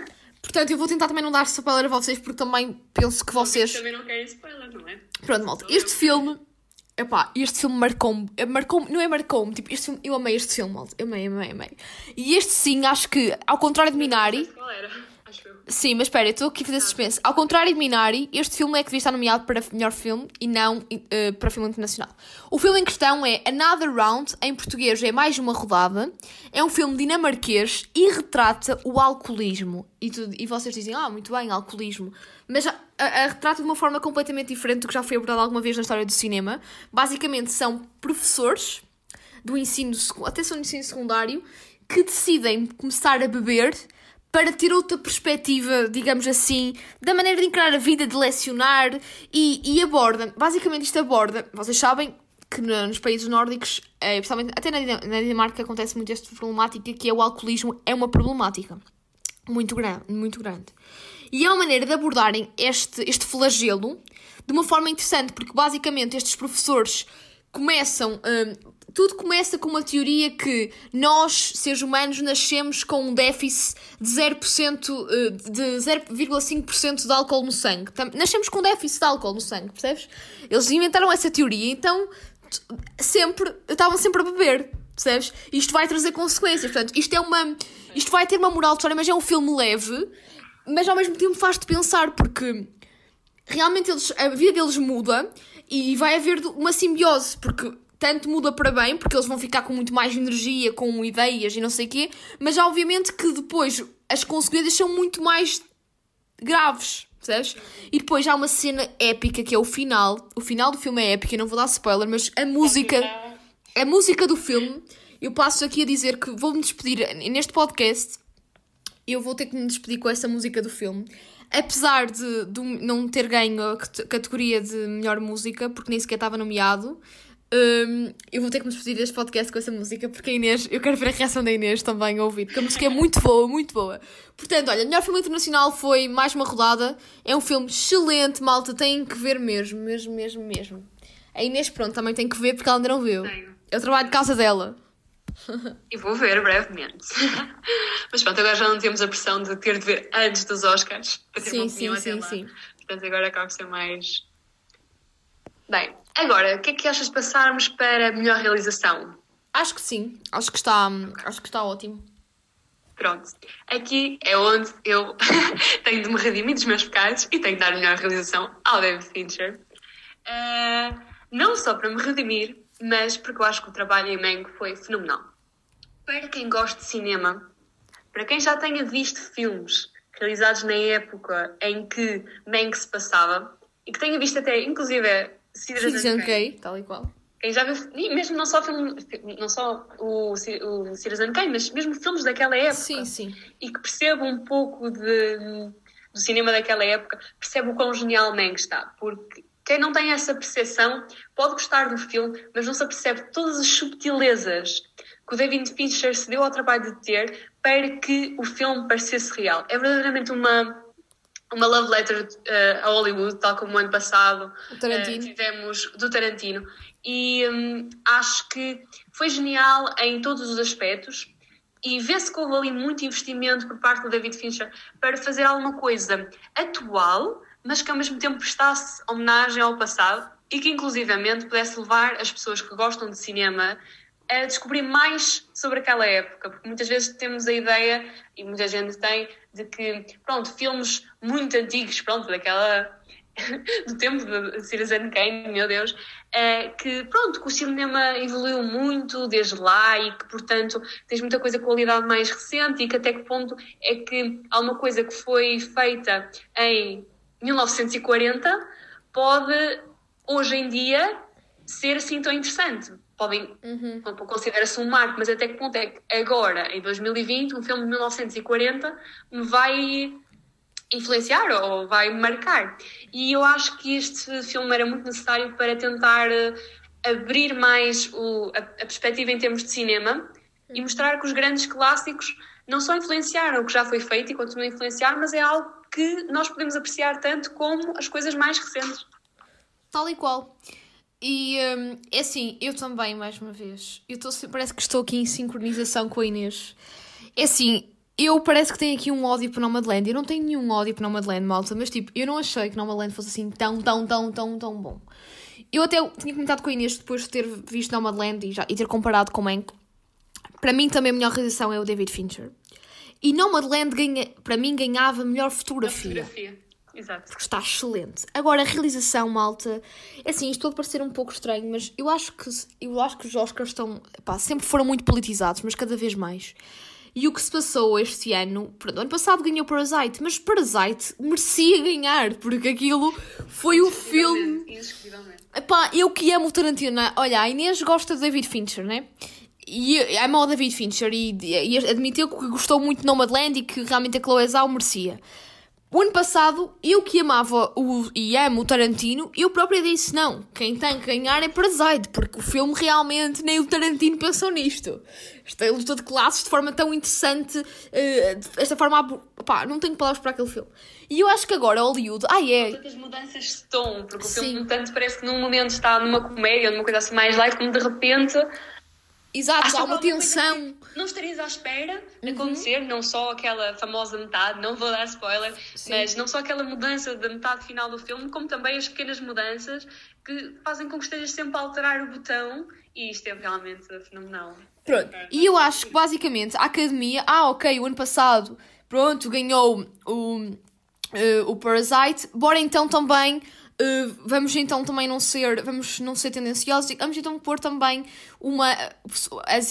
[SPEAKER 1] Portanto, eu vou tentar também não dar spoiler a vocês porque também penso que vocês.
[SPEAKER 2] Também não querem spoiler, não é?
[SPEAKER 1] Pronto, malta, este filme. Epá, este filme marcou-me. eh, Marcou não é marcou-me, tipo, este filme, eu amei este filme, malta. Amei, amei, amei. E este sim, acho que, ao contrário de Minari.
[SPEAKER 2] Qual era?
[SPEAKER 1] Sim, mas espera, eu estou aqui a fazer suspense. Ao contrário de Minari, este filme é que devia estar nomeado para melhor filme e não eh, para filme internacional. O filme em questão é Another Round, em português é Mais Uma Rodada. É um filme dinamarquês e retrata o alcoolismo. E, e vocês dizem, ah, muito bem, alcoolismo. Mas a, a- a retrata de uma forma completamente diferente do que já foi abordado alguma vez na história do cinema. Basicamente são professores do ensino, até só no ensino secundário, que decidem começar a beber para ter outra perspectiva, digamos assim, da maneira de encarar a vida, de lecionar e, e aborda, basicamente isto aborda, vocês sabem que no- nos países nórdicos, principalmente até na, Dina- na Dinamarca acontece muito esta problemática, que é o alcoolismo, é uma problemática muito grande, muito grande. E é uma maneira de abordarem este, este flagelo de uma forma interessante, porque basicamente estes professores começam. hum, tudo começa com uma teoria que nós, seres humanos, nascemos com um déficit de 0%, eh, de 0,5% de álcool no sangue. Nascemos com um déficit de álcool no sangue, percebes? Eles inventaram essa teoria, então sempre, estavam sempre a beber, percebes? Isto vai trazer consequências, portanto, isto é uma, isto vai ter uma moral de história, mas é um filme leve, mas ao mesmo tempo faz-te pensar, porque realmente eles, a vida deles muda e vai haver uma simbiose, porque tanto muda para bem, porque eles vão ficar com muito mais energia, com ideias e não sei o quê, mas obviamente que depois as consequências são muito mais graves, percebes? E depois há uma cena épica que é o final. O final do filme é épico, eu não vou dar spoiler, mas a música, a música do filme, eu passo aqui a dizer que vou-me despedir neste podcast eu vou ter que me despedir com essa música do filme. Apesar de, de não ter ganho a cate- categoria de melhor música, porque nem sequer estava nomeado, hum, eu vou ter que me despedir deste podcast com essa música, porque a Inês, eu quero ver a reação da Inês também a ouvir, porque a música é muito boa, muito boa. Portanto, olha, melhor filme internacional foi Mais Uma Rodada. É um filme excelente, malta, têm que ver mesmo, mesmo, mesmo, mesmo. A Inês, pronto, também tem que ver porque ela ainda não viu.
[SPEAKER 2] Tenho.
[SPEAKER 1] É o trabalho de casa dela.
[SPEAKER 2] E vou ver brevemente. Mas pronto, agora já não temos a pressão de ter de ver antes dos Oscars para ter
[SPEAKER 1] Sim,
[SPEAKER 2] uma opinião
[SPEAKER 1] sim,
[SPEAKER 2] até
[SPEAKER 1] sim,
[SPEAKER 2] lá.
[SPEAKER 1] sim.
[SPEAKER 2] Portanto, agora acaba por ser mais. Bem, agora, o que é que achas de passarmos para melhor realização?
[SPEAKER 1] Acho que sim, acho que está, acho que está ótimo.
[SPEAKER 2] Pronto, aqui é onde eu tenho de me redimir dos meus pecados e tenho de dar a melhor realização ao David Fincher. Ah, não só para me redimir, mas porque eu acho que o trabalho em Mango foi fenomenal. Para quem gosta de cinema, para quem já tenha visto filmes realizados na época em que Mango se passava e que tenha visto até, inclusive, Citizen
[SPEAKER 1] Citizen
[SPEAKER 2] Kane,
[SPEAKER 1] tal e qual.
[SPEAKER 2] quem já viu, mesmo não só, filme, não só o, o Citizen Kane, mas mesmo filmes daquela época
[SPEAKER 1] Sim, sim.
[SPEAKER 2] e que percebe um pouco de, do cinema daquela época, percebe o quão genial Mank está. Porque quem não tem essa percepção pode gostar do filme, mas não se apercebe todas as subtilezas que o David Fincher se deu ao trabalho de ter para que o filme parecesse real. É verdadeiramente uma, uma love letter eh, a Hollywood, tal como o ano passado eh, tivemos do Tarantino. E hum, acho que foi genial em todos os aspectos. E vê-se que houve ali muito investimento por parte do David Fincher para fazer alguma coisa atual, mas que ao mesmo tempo prestasse homenagem ao passado e que inclusivamente pudesse levar as pessoas que gostam de cinema a descobrir mais sobre aquela época, porque muitas vezes temos a ideia, e muita gente tem, de que, pronto, filmes muito antigos, pronto, daquela do tempo de Citizen Kane, meu Deus, é, que pronto, que o cinema evoluiu muito desde lá e que, portanto, tens muita coisa de qualidade mais recente e que até que ponto é que há uma coisa que foi feita em 1940 pode, hoje em dia, ser assim tão interessante. Podem,
[SPEAKER 1] Uhum.
[SPEAKER 2] considera-se um marco, mas até que ponto é que agora, em 2020, um filme de 1940 me vai influenciar ou vai marcar. E eu acho que este filme era muito necessário para tentar eh, abrir mais o- a, a perspectiva em termos de cinema e mostrar que os grandes clássicos não só influenciaram o que já foi feito e continuam a influenciar, mas é algo que nós podemos apreciar tanto como as coisas mais recentes.
[SPEAKER 1] Tal e qual. E hum, é assim, eu também, mais uma vez. Eu tô, parece que estou aqui em sincronização com a Inês. É assim, eu parece que tenho aqui um ódio para Nomadland. Eu não tenho nenhum ódio para Nomadland, malta, mas tipo, eu não achei que Nomadland fosse assim tão, tão, tão, tão, tão bom. Eu até tinha comentado com a Inês depois de ter visto Nomadland e, já, e ter comparado com Mank. Para mim também a melhor realização é o David Fincher. E Nomadland ganha, para mim ganhava melhor fotografia
[SPEAKER 2] Fotografia. Exato.
[SPEAKER 1] porque está excelente. Agora, a realização, malta, é assim, isto pode parecer um pouco estranho, mas eu acho que, eu acho que os Oscars estão, pá, sempre foram muito politizados, mas cada vez mais. E o que se passou este ano, pronto, ano passado ganhou Parasite, mas Parasite merecia ganhar, porque aquilo foi o filme. Epá, eu que amo o Tarantino, né? olha, a Inês gosta de David Fincher, né? E ama o David Fincher e, e admitiu que gostou muito de Nomadland e que realmente a Chloe Zhao merecia. O ano passado, eu que amava o, e amo o Tarantino, eu própria disse não, quem tem que ganhar é Parasite, porque o filme realmente nem o Tarantino pensou nisto. Esta luta de classes de forma tão interessante, eh, esta forma, pá, não tenho palavras para aquele filme. E eu acho que agora Hollywood, ah é,
[SPEAKER 2] Tantas mudanças de tom, porque o
[SPEAKER 1] Sim.
[SPEAKER 2] filme tanto parece que num momento está numa comédia ou numa coisa assim mais light, como de repente
[SPEAKER 1] Exato,
[SPEAKER 2] Acho
[SPEAKER 1] há uma
[SPEAKER 2] coisa
[SPEAKER 1] tensão.
[SPEAKER 2] Não estarias à espera de
[SPEAKER 1] Uhum.
[SPEAKER 2] acontecer, não só aquela famosa metade, não vou dar spoiler,
[SPEAKER 1] Sim.
[SPEAKER 2] mas não só aquela mudança da metade final do filme, como também as pequenas mudanças que fazem com que estejas sempre a alterar o botão e isto é realmente fenomenal.
[SPEAKER 1] Pronto. E eu acho que basicamente a academia, ah, ok, o ano passado, pronto, ganhou o, eh, o Parasite, bora então também. Eh, vamos então também não ser vamos não ser tendenciosos e vamos então pôr também uma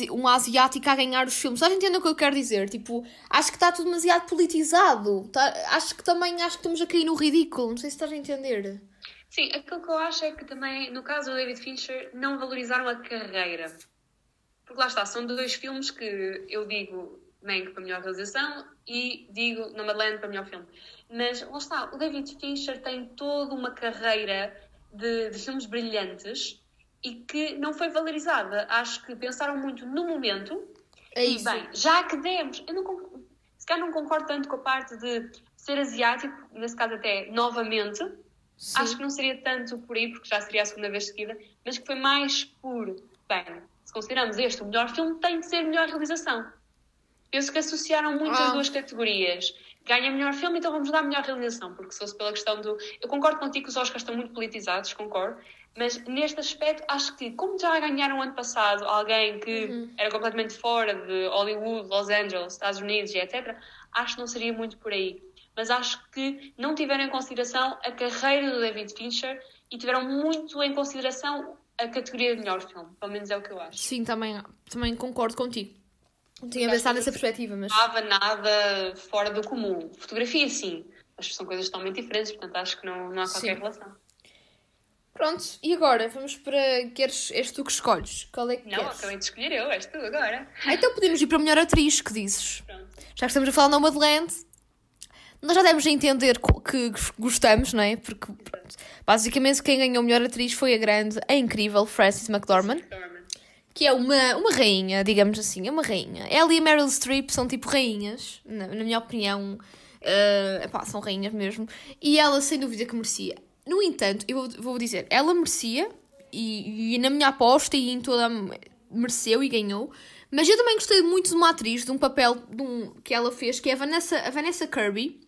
[SPEAKER 1] uma asiática a ganhar os filmes. Estás a entender o que eu quero dizer? Tipo acho que está tudo demasiado politizado. Tá- acho que também acho que estamos a cair no ridículo. Não sei se estás a entender.
[SPEAKER 2] Sim, aquilo que eu acho é que também, no caso do David Fincher, não valorizaram a carreira. Porque lá está, são dois filmes que eu digo Mank para melhor realização e digo Nomadland para melhor filme. Mas lá está, o David Fincher tem toda uma carreira de, de filmes brilhantes e que não foi valorizada. Acho que pensaram muito no momento
[SPEAKER 1] é
[SPEAKER 2] e, bem, já que demos, eu não, se calhar não concordo tanto com a parte de ser asiático, nesse caso até novamente,
[SPEAKER 1] Sim.
[SPEAKER 2] acho que não seria tanto por aí, porque já seria a segunda vez seguida, mas que foi mais por, bem, se consideramos este o melhor filme, tem de ser melhor realização. Penso que associaram muito
[SPEAKER 1] Ah.
[SPEAKER 2] as duas categorias. Ganha melhor filme, então vamos dar melhor realização, porque se fosse pela questão do. Eu concordo contigo que os Oscars estão muito politizados, concordo, mas neste aspecto acho que, como já ganharam ano passado alguém que
[SPEAKER 1] Uhum.
[SPEAKER 2] era completamente fora de Hollywood, Los Angeles, Estados Unidos e etc., acho que não seria muito por aí. Mas acho que não tiveram em consideração a carreira do David Fincher e tiveram muito em consideração a categoria de melhor filme. Pelo menos é o que eu acho.
[SPEAKER 1] Sim, também, também concordo contigo. Não tinha pensado nessa perspectiva, mas.
[SPEAKER 2] Não estava nada fora do comum. Fotografia, sim. Mas são coisas totalmente diferentes, portanto acho que não, não há qualquer
[SPEAKER 1] Sim.
[SPEAKER 2] relação.
[SPEAKER 1] Pronto, e agora? Vamos para. Queres. És tu que escolhes? Qual é que
[SPEAKER 2] Não,
[SPEAKER 1] queres?
[SPEAKER 2] acabei de escolher eu, és tu agora.
[SPEAKER 1] Ah, então podemos ir para a melhor atriz, que dizes?
[SPEAKER 2] Pronto.
[SPEAKER 1] Já que estamos a falar de Nomadland, nós já demos a entender que gostamos, não é? Porque, pronto, basicamente, quem ganhou a melhor atriz foi a grande, a incrível Frances McDormand,
[SPEAKER 2] Dorman.
[SPEAKER 1] Que é uma, uma rainha, digamos assim, é uma rainha. Ela e a Meryl Streep são tipo rainhas, na, na minha opinião, eh, epá, são rainhas mesmo, e ela sem dúvida que merecia. No entanto, eu vou, vou dizer, ela merecia, e, e na minha aposta e em toda a mereceu e ganhou. Mas eu também gostei muito de uma atriz, de um papel de um, que ela fez, que é a Vanessa, a Vanessa Kirby.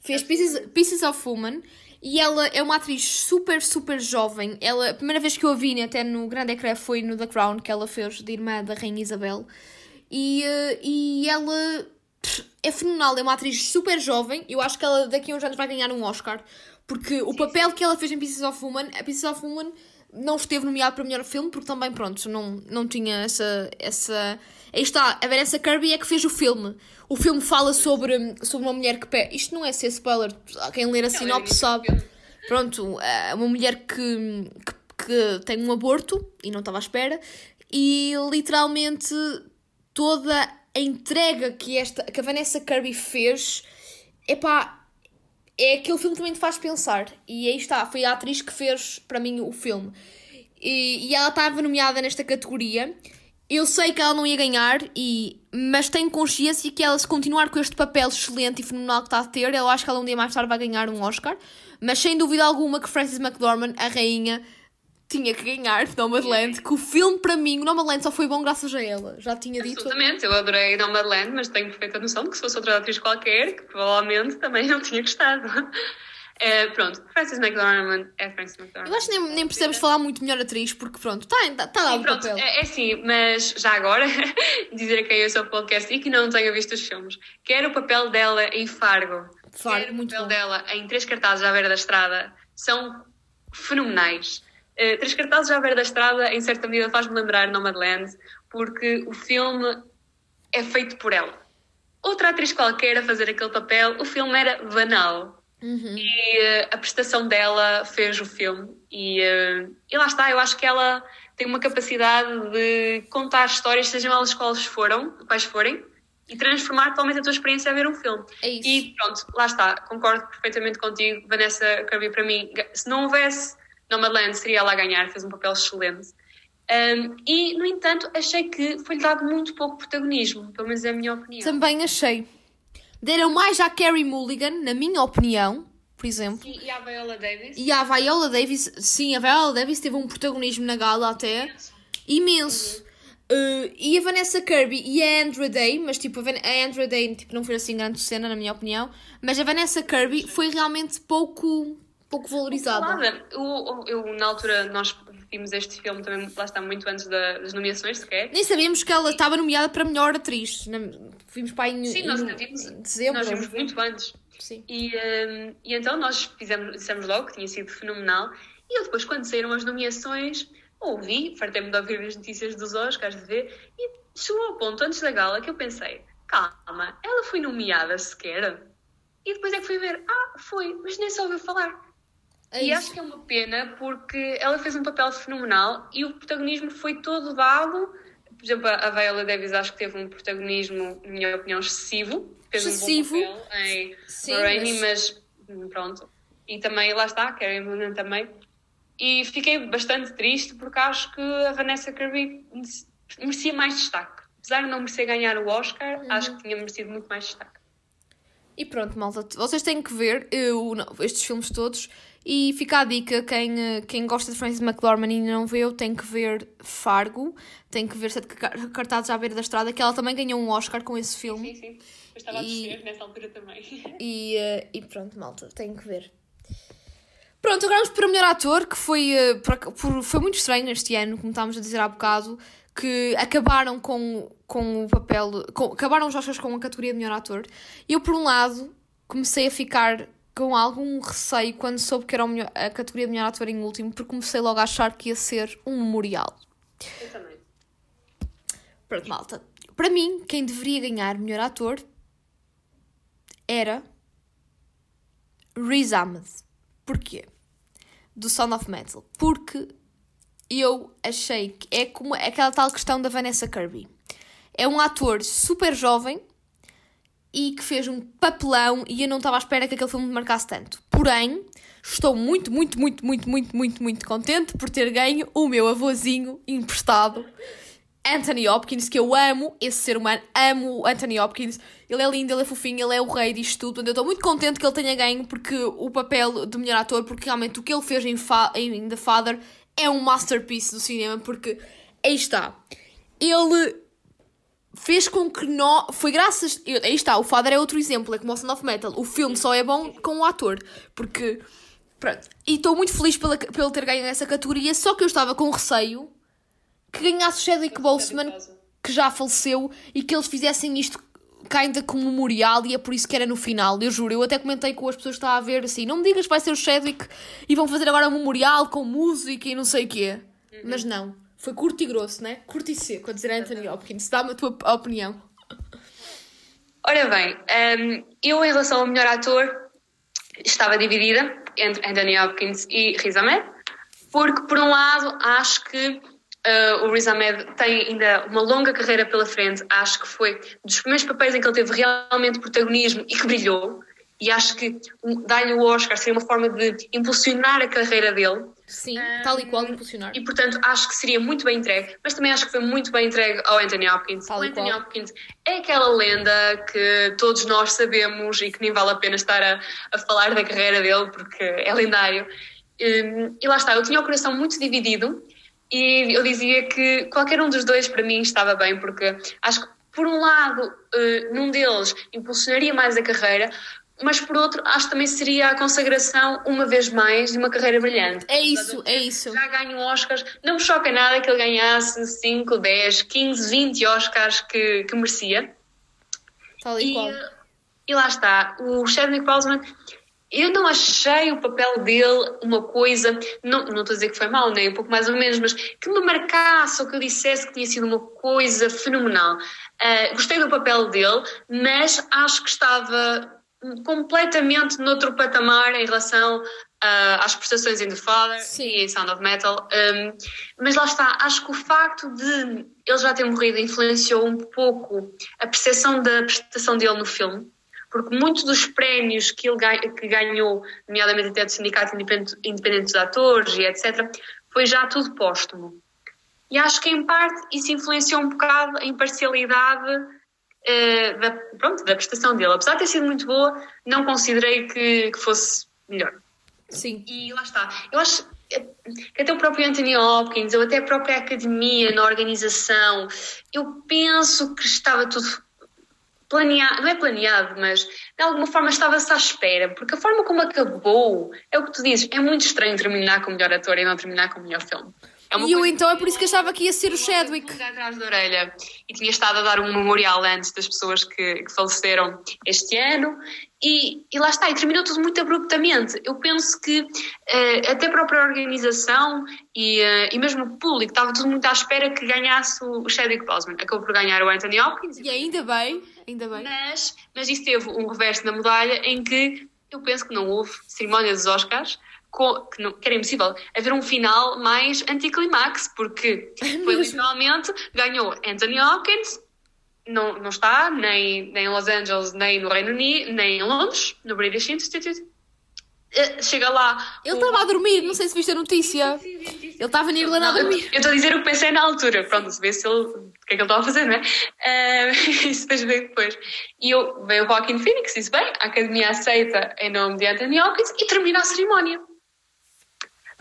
[SPEAKER 1] Fez Pieces, Pieces of Woman. E ela é uma atriz super, super jovem. Ela, a primeira vez que eu a vi, até no grande ecrã, foi no The Crown, que ela fez de irmã da Rainha Isabel. E, eh, e ela é fenomenal, é uma atriz super jovem. Eu acho que ela daqui a uns anos vai ganhar um Oscar. Porque o papel que ela fez em Pieces of Woman, a Pieces of Woman não esteve nomeado para melhor filme, porque também, pronto, não, não tinha essa, essa... Aí está, a Vanessa Kirby é que fez o filme. O filme fala sobre, sobre uma mulher que... pe- Isto não é ser spoiler, quem ler a
[SPEAKER 2] Não,
[SPEAKER 1] sinopse
[SPEAKER 2] é
[SPEAKER 1] sabe. Pronto, é uma mulher que, que, que tem um aborto e não estava à espera e literalmente toda a entrega que, esta, que a Vanessa Kirby fez, epá, é aquele filme que também te faz pensar. E aí está, foi a atriz que fez para mim o filme. E, e ela estava nomeada nesta categoria. Eu sei que ela não ia ganhar, e, mas tenho consciência que ela, se continuar com este papel excelente e fenomenal que está a ter, eu acho que ela um dia mais tarde vai ganhar um Oscar. Mas sem dúvida alguma que Frances McDormand, a rainha, tinha que ganhar Nomadland. Que o filme, para mim, o Nomadland só foi bom graças a ela. Já tinha dito.
[SPEAKER 2] Absolutamente, eu adorei Nomadland, mas tenho perfeita noção de que se fosse outra atriz qualquer, que provavelmente também não tinha gostado. Eh, pronto, Frances McDormand é Frances McDormand.
[SPEAKER 1] Eu acho que nem, nem precisamos falar muito melhor atriz, porque pronto, está tá lá
[SPEAKER 2] Sim,
[SPEAKER 1] o
[SPEAKER 2] pronto,
[SPEAKER 1] papel.
[SPEAKER 2] é, é assim, mas já agora, dizer a quem eu sou podcast e que não tenha visto os filmes, quer o papel dela em Fargo,
[SPEAKER 1] Fargo,
[SPEAKER 2] quer o papel
[SPEAKER 1] bom.
[SPEAKER 2] dela em Três Cartazes à Beira da Estrada, são fenomenais. Eh, Três Cartazes à Beira da Estrada, em certa medida, faz-me lembrar Nomadland, porque o filme é feito por ela. Outra atriz qualquer a fazer aquele papel, o filme era banal.
[SPEAKER 1] Uhum.
[SPEAKER 2] E eh, a prestação dela fez o filme. E, eh, e lá está, eu acho que ela tem uma capacidade de contar histórias, sejam elas quais foram, quais forem, e transformar totalmente a tua experiência a ver um filme.
[SPEAKER 1] É isso.
[SPEAKER 2] E pronto, lá está, concordo perfeitamente contigo. Vanessa Kirby, para mim, se não houvesse Nomadland, seria ela a ganhar, fez um papel excelente. Um, e, no entanto, achei que foi-lhe dado muito pouco protagonismo, pelo menos é a minha opinião.
[SPEAKER 1] Também achei. Deram mais à Carrie Mulligan, na minha opinião, por exemplo.
[SPEAKER 2] E, e a Viola Davis?
[SPEAKER 1] E a Viola Davis, sim, a Viola Davis teve um protagonismo na gala até imenso. Uh, e a Vanessa Kirby e a Andra Day, mas tipo, a, Van a Andra Day tipo, não foi assim grande cena, na minha opinião, mas a Vanessa Kirby foi realmente pouco, pouco valorizada.
[SPEAKER 2] Nada. Eu, eu, na altura, nós vimos este filme também, lá está, muito antes da- das nomeações, sequer.
[SPEAKER 1] Nem sabíamos que ela estava nomeada para melhor atriz. Vimos para em,
[SPEAKER 2] Sim, nós
[SPEAKER 1] em
[SPEAKER 2] vimos,
[SPEAKER 1] dezembro.
[SPEAKER 2] nós vimos muito antes.
[SPEAKER 1] Sim.
[SPEAKER 2] E, hum, e então nós fizemos, dissemos logo que tinha sido fenomenal. E eu depois, quando saíram as nomeações, ouvi, fartei-me de ouvir as notícias dos Oscars, de ver, e chegou ao ponto, antes da gala, que eu pensei, calma, ela foi nomeada sequer? E depois é que fui ver, ah, foi, mas nem só ouviu falar.
[SPEAKER 1] É
[SPEAKER 2] e acho que é uma pena porque ela fez um papel fenomenal e o protagonismo foi todo dado. Por exemplo, a Viola Davis acho que teve um protagonismo, na minha opinião, excessivo. Fez
[SPEAKER 1] Excessivo.
[SPEAKER 2] um bom papel em
[SPEAKER 1] Sim,
[SPEAKER 2] Lorraine,
[SPEAKER 1] mas-
[SPEAKER 2] mas... hum, pronto. E também, lá está, Carrie Mulligan também. E fiquei bastante triste porque acho que a Vanessa Kirby merecia mais destaque. Apesar de não merecer ganhar o Oscar,
[SPEAKER 1] Uhum.
[SPEAKER 2] acho que tinha merecido muito mais destaque.
[SPEAKER 1] E pronto, malta, vocês têm que ver o- não, estes filmes todos e fica a dica, quem, eh, quem gosta de Frances McDormand e ainda não viu, tem que ver Fargo, tem que ver Sete Car- Cartazes à Beira da Estrada, que ela também ganhou um Oscar com esse filme.
[SPEAKER 2] Sim, sim. Eu estava a
[SPEAKER 1] E-
[SPEAKER 2] descer nessa altura também.
[SPEAKER 1] E, eh, e pronto, malta, tem que ver. Pronto, agora vamos para o melhor ator, que foi, eh, foi muito estranho este ano, como estávamos a dizer há bocado, que acabaram com, com o papel, com- acabaram os Oscars com a categoria de melhor ator. E eu, por um lado, comecei a ficar com algum receio quando soube que era a categoria de melhor ator em último, porque comecei logo a achar que ia ser um memorial.
[SPEAKER 2] Eu também.
[SPEAKER 1] Pronto, malta. Para mim, quem deveria ganhar melhor ator era Riz Ahmed. Porquê? Do Sound of Metal. Porque eu achei que é como aquela tal questão da Vanessa Kirby. É um ator super jovem e que fez um papelão e eu não estava à espera que aquele filme me marcasse tanto. Porém, estou muito, muito, muito, muito, muito, muito, muito contente por ter ganho o meu avôzinho emprestado, Anthony Hopkins, que eu amo esse ser humano, amo o Anthony Hopkins. Ele é lindo, ele é fofinho, ele é o rei disto tudo. Eu estou muito contente que ele tenha ganho porque o papel de melhor ator, porque realmente o que ele fez em, Fa- em The Father é um masterpiece do cinema, porque aí está. Ele fez com que nós. Foi graças. eu- Aí está, o Father é outro exemplo, é como o Sound of Metal. O filme só é bom com o ator. Porque. Pronto. E estou muito feliz pela, pelo ter ganho essa categoria, só que eu estava com receio que ganhasse Chadwick Boseman, que já faleceu, e que eles fizessem isto ainda como memorial, e é por isso que era no final. Eu juro, eu até comentei com as pessoas que estavam a ver assim: não me digas que vai ser o Chadwick e vão fazer agora um memorial com música e não sei o quê. Mas não. Foi curto e grosso, né? Curto e seco, a dizer Anthony Hopkins. Dá-me a tua opinião.
[SPEAKER 2] Ora bem, hum, eu em relação ao melhor ator estava dividida entre Anthony Hopkins e Riz Ahmed, porque por um lado acho que uh, o Riz Ahmed tem ainda uma longa carreira pela frente, acho que foi dos primeiros papéis em que ele teve realmente protagonismo e que brilhou, e acho que um, dar-lhe o Oscar seria uma forma de impulsionar a carreira dele.
[SPEAKER 1] Sim, tal e qual impulsionar.
[SPEAKER 2] E portanto acho que seria muito bem entregue, mas também acho que foi muito bem entregue ao Anthony Hopkins.
[SPEAKER 1] Tal
[SPEAKER 2] o Anthony
[SPEAKER 1] qual.
[SPEAKER 2] Hopkins é aquela lenda que todos nós sabemos e que nem vale a pena estar a, a falar da carreira dele porque é lendário. Hum, E lá está, eu tinha o coração muito dividido e eu dizia que qualquer um dos dois para mim estava bem, porque acho que por um lado, eh, num deles impulsionaria mais a carreira, mas por outro, acho que também seria a consagração, uma vez mais, de uma carreira brilhante.
[SPEAKER 1] É isso, é isso.
[SPEAKER 2] Já ganho Oscars, não me choca nada que ele ganhasse 5, 10, 15, 20 Oscars que, que merecia.
[SPEAKER 1] Tal e
[SPEAKER 2] E,
[SPEAKER 1] qual.
[SPEAKER 2] e lá está, o Chadwick Boseman, eu não achei o papel dele uma coisa, não, não estou a dizer que foi mau, nem um pouco mais ou menos, mas que me marcasse ou que eu dissesse que tinha sido uma coisa fenomenal. Ah, gostei do papel dele, mas acho que estava completamente noutro patamar em relação ah, às prestações em The Father
[SPEAKER 1] Sim.
[SPEAKER 2] e em Sound of Metal. Um, mas lá está, acho que o facto de ele já ter morrido influenciou um pouco a percepção da prestação dele no filme, porque muitos dos prémios que ele que ganhou, nomeadamente até do Sindicato Independente, Independente dos Atores e etc., foi já tudo póstumo. E acho que, em parte, isso influenciou um bocado a imparcialidade eh, da, pronto, da prestação dele. Apesar de ter sido muito boa, não considerei que, que fosse melhor.
[SPEAKER 1] Sim.
[SPEAKER 2] E lá está. Eu acho, que até o próprio Anthony Hopkins ou até a própria academia na organização, eu penso que estava tudo planeado, não é planeado, mas de alguma forma estava-se à espera, porque a forma como acabou, é o que tu dizes, é muito estranho terminar com o melhor ator e não terminar com o melhor filme. É
[SPEAKER 1] E eu então é por isso que achava que ia ser o Chadwick.
[SPEAKER 2] atrás da orelha e tinha estado a dar um memorial antes das pessoas que, que faleceram este ano e, e lá está, e terminou tudo muito abruptamente. Eu penso que eh, até a própria organização e, eh, e mesmo o público estava tudo muito à espera que ganhasse o, o Chadwick Boseman. Acabou por ganhar o Anthony Hopkins,
[SPEAKER 1] E ainda bem, ainda bem.
[SPEAKER 2] mas, mas isso teve um reverso na medalha em que eu penso que não houve cerimónia dos Oscars, que, não, que era impossível haver um final mais anticlimax, porque foi literalmente ganhou Anthony Hopkins, não, não está nem, nem em Los Angeles, nem no Reino Unido, nem em Londres, no British Institute. Eh, Chega lá.
[SPEAKER 1] Ele
[SPEAKER 2] o-
[SPEAKER 1] estava a dormir, não sei se viste a notícia. Ele estava na Irlanda a dormir.
[SPEAKER 2] eu estou a dizer o que pensei na altura. Pronto, se vê se ele. O que é que ele estava a fazer, não é? Ah, isso depois veio depois. E eu, veio o Joaquin Phoenix, disse: bem, a academia aceita em nome de Anthony Hopkins e termina a cerimónia.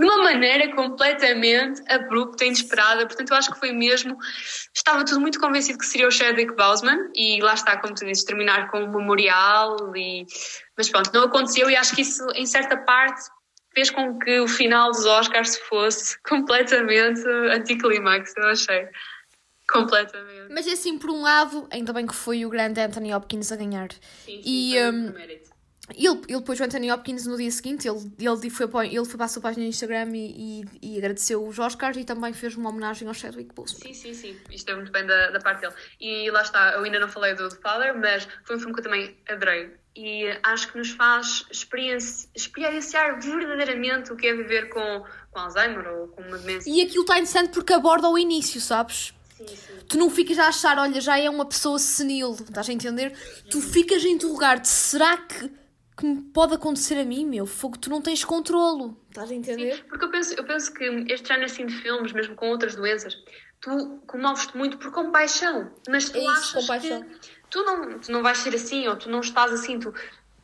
[SPEAKER 2] De uma maneira completamente abrupta e inesperada. Portanto, eu acho que foi mesmo. Estava tudo muito convencido que seria o Chadwick Boseman e lá está, como tu dizes, terminar com um memorial. E... Mas pronto, não aconteceu e acho que isso, em certa parte, fez com que o final dos Oscars fosse completamente anticlimax, eu achei. Completamente.
[SPEAKER 1] Mas assim, por um lado, ainda bem que foi o grande Anthony Hopkins a ganhar.
[SPEAKER 2] Sim,
[SPEAKER 1] E,
[SPEAKER 2] foi
[SPEAKER 1] hum,
[SPEAKER 2] mérito.
[SPEAKER 1] Ele, ele pôs o Anthony Hopkins no dia seguinte, ele, ele, foi, para, ele foi para a sua página no Instagram e, e, e agradeceu os Oscars e também fez uma homenagem ao Chadwick Boseman.
[SPEAKER 2] Sim, sim, sim. Isto é muito bem da, da parte dele. E lá está, eu ainda não falei do The Father, mas foi um filme que eu também adorei. E acho que nos faz experienci- experienciar verdadeiramente o que é viver com, com Alzheimer ou com uma demência.
[SPEAKER 1] E aquilo está interessante porque aborda o início, sabes?
[SPEAKER 2] Sim, sim.
[SPEAKER 1] Tu não ficas a achar, olha, já é uma pessoa senil, estás a entender? Tu ficas a interrogar-te, será que, que me pode acontecer a mim, meu? Fogo, tu não tens controlo, estás a entender?
[SPEAKER 2] Sim, porque eu penso, eu penso que este género assim de filmes, mesmo com outras doenças, tu comoves-te muito por compaixão, mas tu
[SPEAKER 1] É isso,
[SPEAKER 2] achas
[SPEAKER 1] compaixão.
[SPEAKER 2] que tu não, tu não vais ser assim ou tu não estás assim, tu,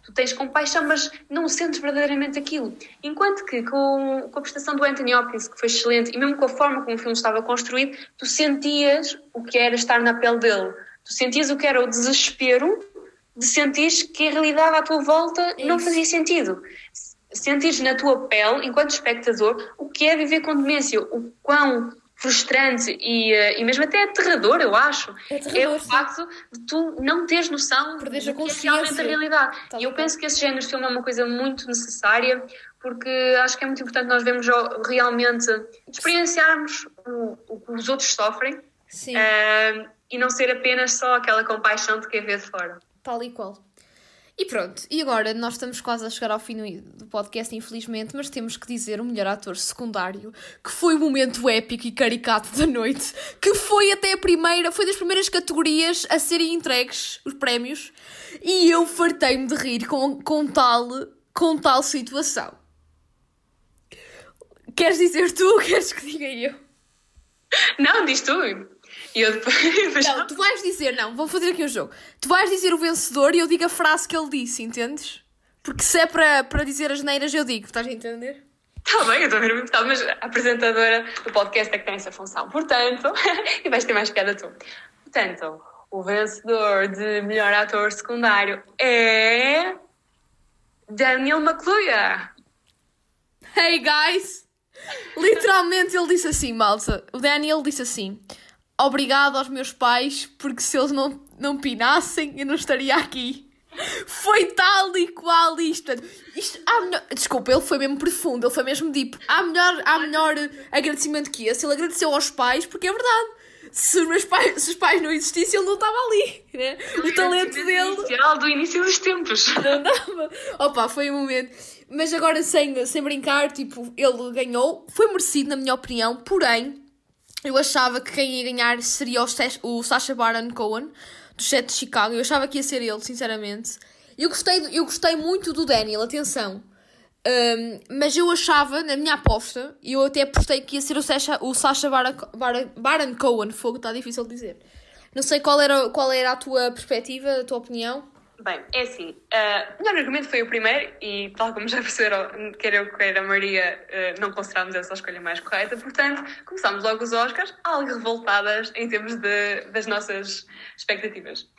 [SPEAKER 2] tu tens compaixão, mas não sentes verdadeiramente aquilo. Enquanto que com, com a prestação do Anthony Hopkins, que foi excelente, e mesmo com a forma como o filme estava construído, tu sentias o que era estar na pele dele. Tu sentias o que era o desespero de sentir que a realidade à tua volta não fazia sentido. Sentires na tua pele, enquanto espectador, o que é viver com demência, o quão frustrante e, eh, e mesmo até aterrador, eu acho,
[SPEAKER 1] É aterrador,
[SPEAKER 2] o facto de tu não teres noção
[SPEAKER 1] Perderes
[SPEAKER 2] do que é realmente a realidade.
[SPEAKER 1] Tal
[SPEAKER 2] e eu
[SPEAKER 1] qual.
[SPEAKER 2] penso que esse género de filme é uma coisa muito necessária porque acho que é muito importante nós vermos realmente experienciarmos o, o que os outros sofrem
[SPEAKER 1] Sim,
[SPEAKER 2] eh, e não ser apenas só aquela compaixão de quem vê de fora.
[SPEAKER 1] Tal e qual. E pronto, e agora nós estamos quase a chegar ao fim do- podcast, infelizmente, mas temos que dizer o melhor ator secundário, que foi o momento épico e caricato da noite, que foi até a primeira, foi das primeiras categorias a serem entregues os prémios, e eu fartei-me de rir com, com, tal, com tal situação. Queres dizer tu ou queres que diga eu?
[SPEAKER 2] Não, diz tu. E eu depois.
[SPEAKER 1] Não, tu vais dizer, não, vou fazer aqui um jogo. Tu vais dizer o vencedor e eu digo a frase que ele disse, entendes? Porque se é para, para dizer as neiras, eu digo, estás a entender?
[SPEAKER 2] Está bem, eu estou a ver muito mas a apresentadora do podcast é que tem essa função. Portanto, e vais ter mais piada tu. Portanto, o vencedor de melhor ator secundário é. Daniel McLuhan.
[SPEAKER 1] Hey guys! Literalmente ele disse assim, malta. O Daniel disse assim: Obrigado aos meus pais, porque se eles não, não pinassem, eu não estaria aqui. Foi tal e qual isto. isto há melhor... Desculpa, ele foi mesmo profundo, ele foi mesmo deep. Há melhor, há melhor agradecimento que esse. Ele agradeceu aos pais, porque é verdade. Se os, meus pais, se os pais não existissem, ele não estava ali. Né? O talento dele.
[SPEAKER 2] Inicial do início dos tempos.
[SPEAKER 1] Não dava. Opa, foi um momento. Mas agora, sem, sem brincar, tipo, ele ganhou. Foi merecido, na minha opinião. Porém, eu achava que quem ia ganhar seria o, o Sacha Baron Cohen, do set de Chicago. Eu achava que ia ser ele, sinceramente. Eu gostei, eu gostei muito do Daniel, atenção. Um, mas eu achava, na minha aposta, e eu até apostei que ia ser o Sacha, o Sacha Baron, Baron, Baron Cohen. Fogo, está difícil de dizer. Não sei qual era, qual era a tua perspectiva, a tua opinião.
[SPEAKER 2] Bem, é assim, uh, o melhor argumento foi o primeiro e tal como já perceberam, quer eu, quer a Maria, uh, não considerámos essa a escolha mais correta, portanto, começámos logo os Oscars algo revoltadas em termos de, das nossas expectativas.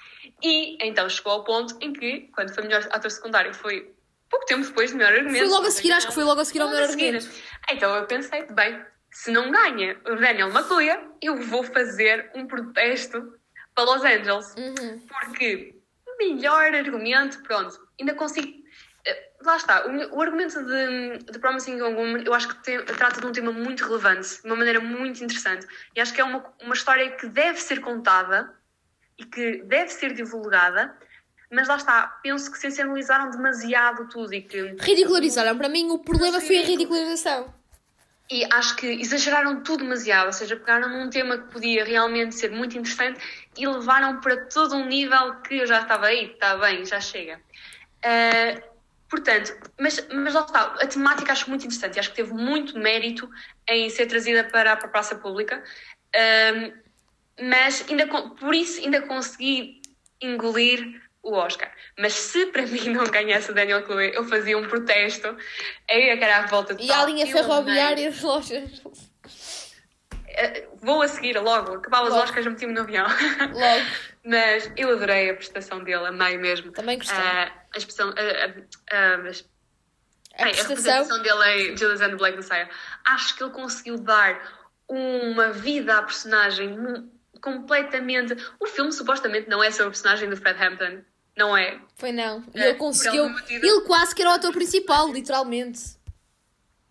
[SPEAKER 2] E então chegou ao ponto em que, quando foi melhor ator secundário, foi pouco tempo depois do melhor argumento.
[SPEAKER 1] Foi logo a seguir, acho que foi logo a seguir ao melhor argumento.
[SPEAKER 2] Então eu pensei, bem, se não ganha o Daniel McLeod, eu vou fazer um protesto para Los Angeles.
[SPEAKER 1] Uhum.
[SPEAKER 2] Porque melhor argumento, pronto, ainda consigo. eh, Lá está, o, o argumento de, de Promising Young Woman eu acho que tem- trata de um tema muito relevante, de uma maneira muito interessante. E acho que é uma, uma história que deve ser contada e que deve ser divulgada, mas lá está, penso que sensacionalizaram demasiado tudo e que.
[SPEAKER 1] Ridicularizaram. Para mim, o problema foi a ridicularização.
[SPEAKER 2] E acho que exageraram tudo demasiado, ou seja, pegaram num tema que podia realmente ser muito interessante e levaram para todo um nível que eu já estava aí, está bem, já chega. Ah, portanto, mas, mas lá está, a temática acho muito interessante e acho que teve muito mérito em ser trazida para, para a praça pública, Ah, mas ainda, por isso ainda consegui engolir o Oscar. Mas se para mim não ganhasse o Daniel Chloe, eu fazia um protesto, aí é que era a volta de
[SPEAKER 1] E à linha ferroviária Los Angeles.
[SPEAKER 2] eh, Vou a seguir logo, acabava os. Oscars, meti-me no avião.
[SPEAKER 1] Logo.
[SPEAKER 2] Mas eu adorei a prestação dele, amei mesmo.
[SPEAKER 1] Também gostei.
[SPEAKER 2] Ah, a expressão. ah, ah, mas-
[SPEAKER 1] A
[SPEAKER 2] Ai,
[SPEAKER 1] prestação.
[SPEAKER 2] representação dele em Judas and the Black Messiah. Acho que ele conseguiu dar uma vida à personagem completamente. O filme supostamente não é sobre o personagem do Fred Hampton. Não é.
[SPEAKER 1] Foi não. E
[SPEAKER 2] É,
[SPEAKER 1] ele conseguiu. Ele quase que era o ator principal, literalmente.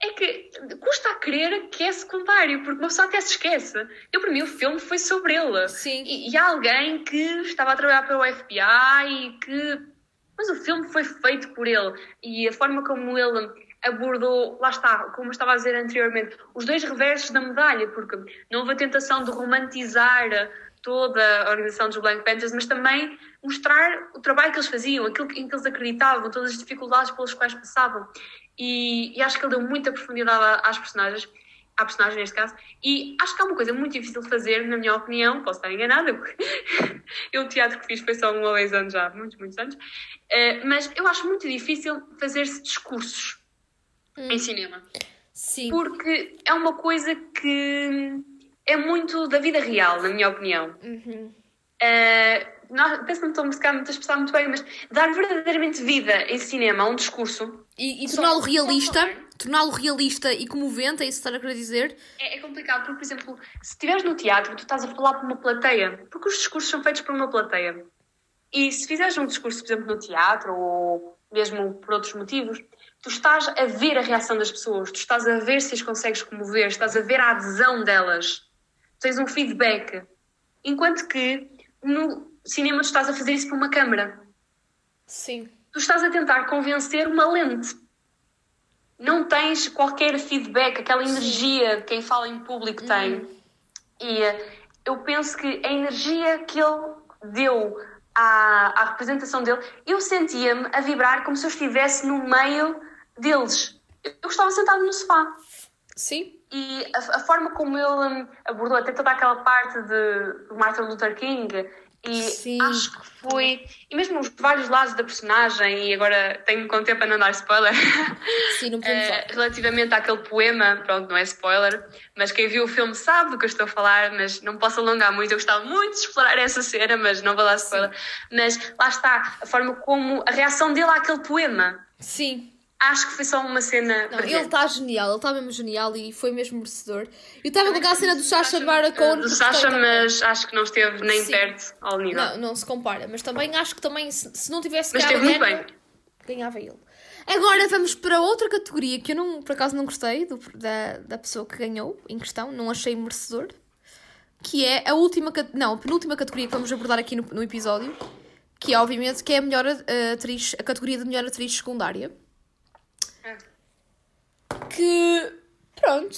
[SPEAKER 2] É que custa a crer que é secundário, porque uma pessoa até se esquece. Eu, para mim, o filme foi sobre ele.
[SPEAKER 1] Sim.
[SPEAKER 2] E, e há alguém que estava a trabalhar para o FBI e que. Mas o filme foi feito por ele. E a forma como ele abordou, lá está, como eu estava a dizer anteriormente, os dois reversos da medalha, porque não houve a tentação de romantizar toda a organização dos Black Panthers, mas também mostrar o trabalho que eles faziam, aquilo em que eles acreditavam, todas as dificuldades pelas quais passavam. E, e acho que ele deu muita profundidade às personagens, à personagem neste caso, e acho que é uma coisa muito difícil de fazer, na minha opinião, posso estar enganada, porque eu o teatro que fiz foi só uma vez anos já, muitos, muitos anos, Eh, mas eu acho muito difícil fazer-se discursos em cinema
[SPEAKER 1] Sim.
[SPEAKER 2] porque é uma coisa que é muito da vida real, na minha opinião.
[SPEAKER 1] Uhum.
[SPEAKER 2] Uh, nós, penso que não estou a buscar muito a expressar muito bem, mas dar verdadeiramente vida em cinema a um discurso
[SPEAKER 1] E, e torná-lo realista, torná-lo realista e comovente, é isso que está a querer dizer?
[SPEAKER 2] é, é complicado, porque, por exemplo, se estiveres no teatro, tu estás a falar para uma plateia, porque os discursos são feitos por uma plateia. E se fizeres um discurso, por exemplo, no teatro ou mesmo por outros motivos, tu estás a ver a reação das pessoas, tu estás a ver se as consegues comover, estás a ver a adesão delas, tens um feedback. Enquanto que no cinema tu estás a fazer isso por uma câmara.
[SPEAKER 1] Sim.
[SPEAKER 2] Tu estás a tentar convencer uma lente. Não tens qualquer feedback, aquela energia que quem fala em público tem. E eh, eu penso que a energia que ele deu à, à representação dele, eu sentia-me a vibrar como se eu estivesse no meio deles. Eu estava sentado no sofá.
[SPEAKER 1] Sim.
[SPEAKER 2] E a, a forma como ele hum, abordou até toda aquela parte de, Martin Luther King e
[SPEAKER 1] Sim.
[SPEAKER 2] acho que foi e mesmo os vários lados da personagem e agora tenho com tempo para não dar spoiler
[SPEAKER 1] Sim, não podemos
[SPEAKER 2] eh, relativamente àquele poema, pronto, não é spoiler mas quem viu o filme sabe do que eu estou a falar mas não posso alongar muito, eu gostava muito de explorar essa cena, mas não vou dar spoiler mas lá está, a forma como a reação dele àquele poema
[SPEAKER 1] Sim.
[SPEAKER 2] Acho que foi só uma cena
[SPEAKER 1] Não, ele está genial, ele está mesmo genial e foi mesmo merecedor. Eu estava com aquela cena do Sacha Baron Cohen.
[SPEAKER 2] do Sacha,
[SPEAKER 1] gostei também.
[SPEAKER 2] mas acho que não esteve nem
[SPEAKER 1] Sim.
[SPEAKER 2] perto ao nível.
[SPEAKER 1] Não, não se compara, mas também acho que também, se, se não tivesse
[SPEAKER 2] Mas
[SPEAKER 1] ganhado
[SPEAKER 2] esteve muito
[SPEAKER 1] Daniel,
[SPEAKER 2] bem.
[SPEAKER 1] ganhava ele. Agora vamos para outra categoria que eu não, por acaso não gostei do- da, da pessoa que ganhou em questão, não achei merecedor. Que é a última, não, a penúltima categoria que vamos abordar aqui no, no episódio, que é obviamente que é a melhor eh, atriz, a categoria de melhor atriz secundária. Que pronto,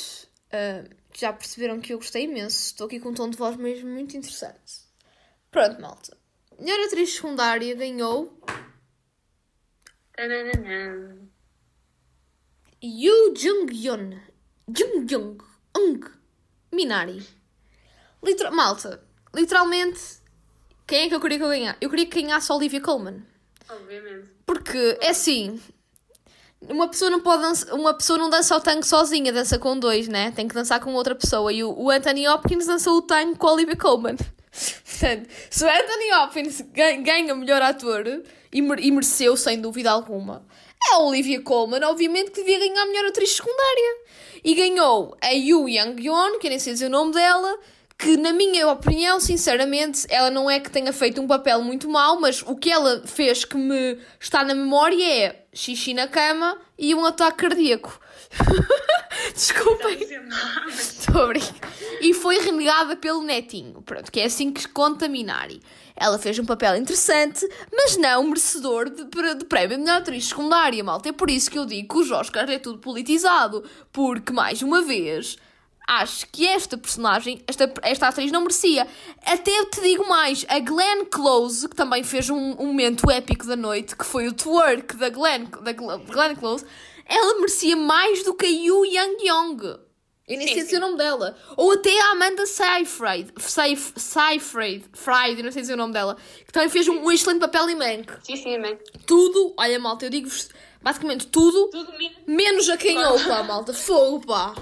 [SPEAKER 1] eh, já perceberam que eu gostei imenso. Estou aqui com um tom de voz mesmo muito interessante. Pronto, malta. Melhor atriz secundária ganhou
[SPEAKER 2] Tananana.
[SPEAKER 1] Yoo Jung-yeon. Jung-young. Ung. Minari. Literal, malta, literalmente, quem é que eu queria que eu ganhasse? Eu queria que ganhasse a Olivia Colman.
[SPEAKER 2] Obviamente.
[SPEAKER 1] Porque, é assim, uma pessoa não pode dança, uma pessoa não dança o tango sozinha, dança com dois, né? Tem que dançar com outra pessoa. E o, o Anthony Hopkins dançou o tango com a Olivia Colman. Portanto, se o Anthony Hopkins ganha, melhor ator, e, mer- mereceu, sem dúvida alguma, a Olivia Colman, obviamente, que devia ganhar melhor atriz secundária. E ganhou a Yu Young-yeon, que eu nem sei dizer o nome dela, que, na minha opinião, sinceramente, ela não é que tenha feito um papel muito mau, mas o que ela fez que me está na memória é xixi na cama e um ataque cardíaco. Desculpem. Estou a brincar. E foi renegada pelo netinho. Pronto, que é assim que conta Minari. Ela fez um papel interessante, mas não merecedor de, de prémio de melhor atriz secundária, malta. É por isso que eu digo que os Oscars é tudo politizado. Porque, mais uma vez, acho que esta personagem, esta, esta atriz não merecia. Até eu te digo mais, a Glenn Close, que também fez um, um momento épico da noite, que foi o twerk da Glenn, da Gl- Glenn Close, ela merecia mais do que a Yu Yang Yong. Eu nem sei dizer o nome dela. Ou até a Amanda Seyfried, Seyf- Seyfried, Fried, não sei dizer o nome dela, que também fez um, um excelente papel em Mank.
[SPEAKER 2] Sim, sim, amém.
[SPEAKER 1] Tudo, olha malta, eu digo-vos basicamente tudo,
[SPEAKER 2] Tudo menos.
[SPEAKER 1] menos a quem ouve, pá, malta. Fogo, pá.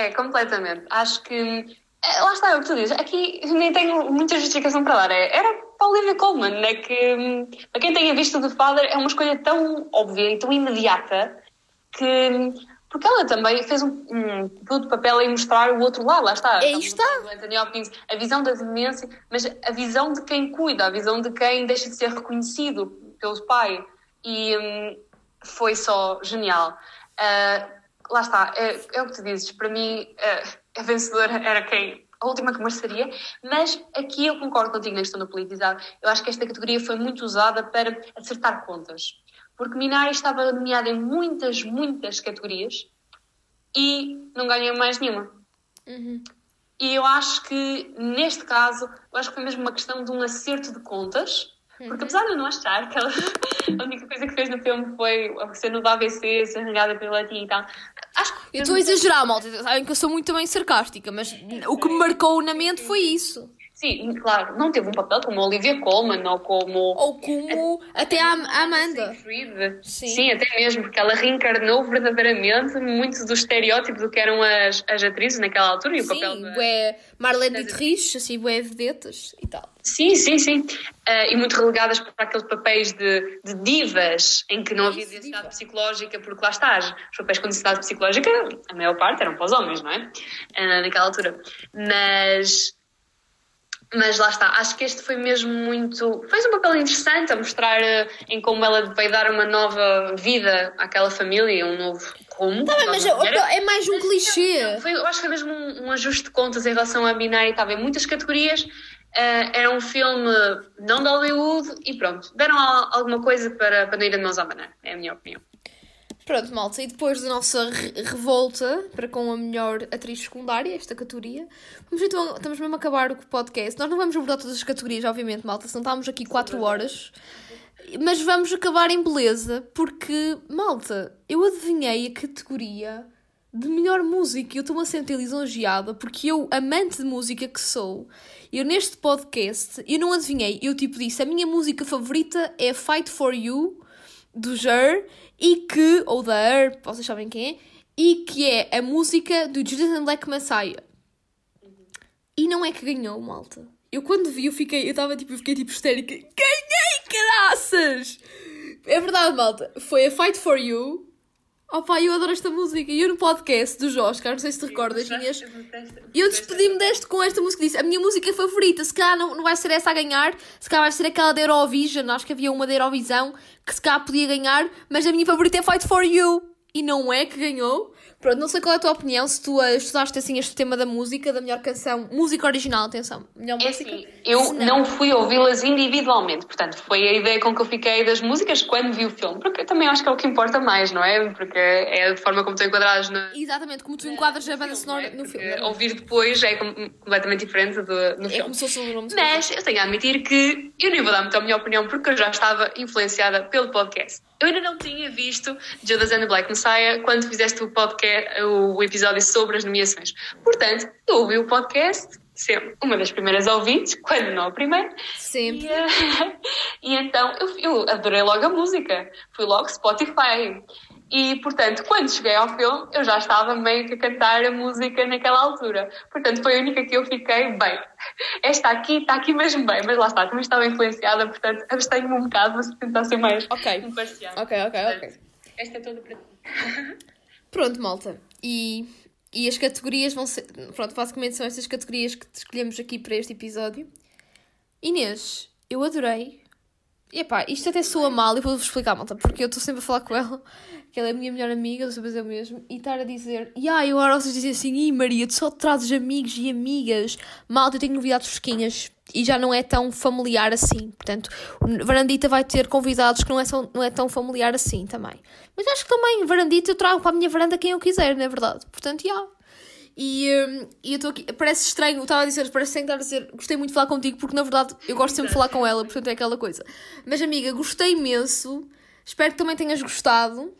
[SPEAKER 2] É, completamente. Acho que. é, lá está, é o que tu dizes. Aqui nem tenho muita justificação para dar. É, era para Olivia Colman, né? Que para quem tenha visto The Father é uma escolha tão óbvia e tão imediata que. Porque ela também fez um, um puto papel em mostrar o outro lado, lá está.
[SPEAKER 1] Aí
[SPEAKER 2] Estamos
[SPEAKER 1] está.
[SPEAKER 2] Anthony Hopkins, a visão da demência, mas a visão de quem cuida, a visão de quem deixa de ser reconhecido pelo pai. E hum, foi só genial. Ah, lá está, é, é o que tu dizes. Para mim, ah, a vencedora era quem? A última que mereceria, mas aqui eu concordo contigo na questão do politizado. Eu acho que esta categoria foi muito usada para acertar contas. Porque Minari estava nomeada em muitas, muitas categorias e não ganhou mais nenhuma. E eu acho que, neste caso, eu acho que foi mesmo uma questão de um acerto de contas. Porque apesar de eu não achar que ela, a única coisa que fez no filme foi a cena do AVC, ser regada pelo latim e tal, acho
[SPEAKER 1] Eu estou a exagerar, malta. Sabem que eu sou muito bem sarcástica, mas o que me marcou na mente foi isso.
[SPEAKER 2] Sim, claro, não teve um papel como a Olivia Colman ou como
[SPEAKER 1] Ou como até a, a Amanda. Sim.
[SPEAKER 2] Sim. até mesmo, porque ela reencarnou verdadeiramente muitos do estereótipos do que eram as, as atrizes naquela altura e o papel
[SPEAKER 1] Sim,
[SPEAKER 2] da...
[SPEAKER 1] bué Marlene Dietrich, assim, bué vedetas e tal.
[SPEAKER 2] Sim, sim, sim. Eh, e muito relegadas para aqueles papéis de, de divas em que não havia densidade psicológica, porque lá está, os papéis com densidade psicológica, a maior parte eram para os homens, não é? Eh, naquela altura. Mas. Mas lá está, acho que este foi mesmo muito. Fez um papel interessante a mostrar eh, em como ela veio dar uma nova vida àquela família, um novo rumo.
[SPEAKER 1] Tá bem, mas é mais um clichê.
[SPEAKER 2] Foi, eu acho que foi mesmo um, um ajuste de contas em relação a Binário. Estava em muitas categorias. eh, era um filme não de Hollywood e pronto. Deram al- alguma coisa para, para não ir de mãos à banana. É a minha opinião.
[SPEAKER 1] Pronto, malta, e depois da nossa re- revolta para com a melhor atriz secundária, esta categoria, vamos então, estamos mesmo a acabar o podcast. Nós não vamos abordar todas as categorias, obviamente, malta, senão estávamos aqui 4 horas. Mas vamos acabar em beleza, porque, malta, eu adivinhei a categoria de melhor música e eu estou-me a sentir lisonjeada, porque eu, amante de música que sou, eu neste podcast, eu não adivinhei, eu tipo disse, a minha música favorita é Fight For You, do Jer, e que, ou da Her, vocês sabem quem é, e que é a música do and Black Messiah. E não é que ganhou, malta. Eu quando vi, eu fiquei, eu estava tipo, eu fiquei tipo histérica. Ganhei, caraças! É verdade, malta. Foi a Fight For You. Opa, eu adoro esta música. E eu no podcast dos Oscars, não sei se te recordas, Inês, eu despedi-me deste com esta música. Disse, a minha música favorita, se calhar não, não vai ser essa a ganhar, se calhar vai ser aquela da Eurovision. Acho que havia uma da Eurovisão que se calhar podia ganhar, mas a minha favorita é Fight For You. E não é que ganhou. Pronto, não sei qual é a tua opinião, se tu eh, estudaste assim este tema da música, da melhor canção, música original, atenção, melhor
[SPEAKER 2] É
[SPEAKER 1] música.
[SPEAKER 2] assim, eu
[SPEAKER 1] Se
[SPEAKER 2] não fui ouvi-las individualmente, portanto, foi a ideia com que eu fiquei das músicas quando vi o filme, porque eu também acho que é o que importa mais, não é? Porque é a forma como estão enquadradas na.
[SPEAKER 1] Exatamente, como tu enquadras a banda sonora no
[SPEAKER 2] Porque
[SPEAKER 1] filme.
[SPEAKER 2] Ouvir depois é com- completamente diferente do, no
[SPEAKER 1] É
[SPEAKER 2] filme.
[SPEAKER 1] como se fosse o nome
[SPEAKER 2] Mas eu tenho a admitir que eu nem vou dar muito a minha opinião porque eu já estava influenciada pelo podcast. Eu ainda não tinha visto Judas and the Black Messiah quando fizeste o, podcast, o episódio sobre as nomeações. Portanto, eu ouvi o podcast sempre uma das primeiras ouvintes, quando não a primeira.
[SPEAKER 1] Sempre.
[SPEAKER 2] E, eh, e então eu, eu adorei logo a música. Fui logo Spotify. E, portanto, quando cheguei ao filme, eu já estava meio que a cantar a música naquela altura. Portanto, foi a única que eu fiquei, bem, esta aqui está aqui mesmo bem, mas lá está, também estava influenciada, portanto, abstenho-me um bocado, mas tentar ser mais
[SPEAKER 1] Ok.
[SPEAKER 2] imparcial.
[SPEAKER 1] Ok, ok, ok.
[SPEAKER 2] Portanto, Esta é toda para ti.
[SPEAKER 1] Pronto, malta. E, e as categorias vão ser. Pronto, basicamente são estas categorias que escolhemos aqui para este episódio. Inês, eu adorei. E epá, isto até soa mal e vou-vos explicar, malta, porque eu estou sempre a falar com ela, que ela é a minha melhor amiga, eu sou eu mesmo, e estar a dizer, e ah, eu agora vocês dizem assim, ih Maria, tu só trazes amigos e amigas, malta, eu tenho novidades fresquinhas e já não é tão familiar assim. Portanto, o Varandita vai ter convidados que não é, tão, não é tão familiar assim também. Mas acho que também, Varandita, eu trago para a minha varanda quem eu quiser, não é verdade? Portanto, já. E, hum, e eu estou aqui, parece estranho, eu estava a dizer, parece estranho estar a dizer, gostei muito de falar contigo, porque na verdade eu gosto sempre de falar com ela, portanto é aquela coisa. Mas amiga, gostei imenso, espero que também tenhas gostado.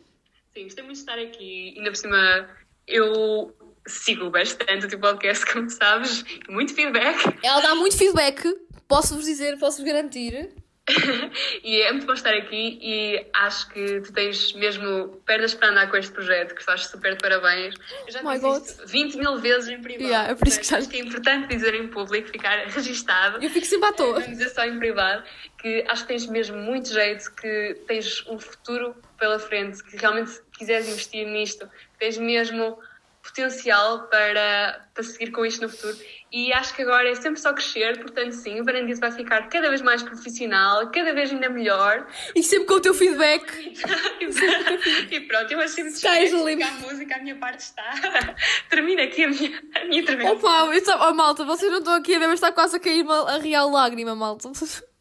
[SPEAKER 2] Sim, gostei muito de estar aqui. Ainda por cima, eu sigo bastante o teu podcast, como sabes, muito feedback.
[SPEAKER 1] Ela dá muito feedback, posso-vos dizer, posso-vos garantir.
[SPEAKER 2] e é muito bom estar aqui e acho que tu tens mesmo pernas para andar com este projeto, que estás super de parabéns. Eu já
[SPEAKER 1] My
[SPEAKER 2] disse isto 20 mil vezes em privado.
[SPEAKER 1] Yeah, é por isso que já-
[SPEAKER 2] Acho que é importante dizer em público, ficar registado.
[SPEAKER 1] Eu fico sempre à toa.
[SPEAKER 2] Não dizer só em privado, que acho que tens mesmo muito jeito, que tens um futuro pela frente, que realmente se quiseres investir nisto, tens mesmo potencial para, para seguir com isto no futuro. E acho que agora é sempre só crescer, portanto, sim, o Varandice vai ficar cada vez mais profissional, cada vez ainda melhor.
[SPEAKER 1] E sempre com o teu feedback.
[SPEAKER 2] e pronto, eu achei muito
[SPEAKER 1] Estás
[SPEAKER 2] a
[SPEAKER 1] limpo.
[SPEAKER 2] música, a minha parte está. Termina aqui a minha, a minha intervenção.
[SPEAKER 1] Opa, eu só- oh, malta, vocês não estão aqui a ver, mas está quase a cair uma a real lágrima, malta.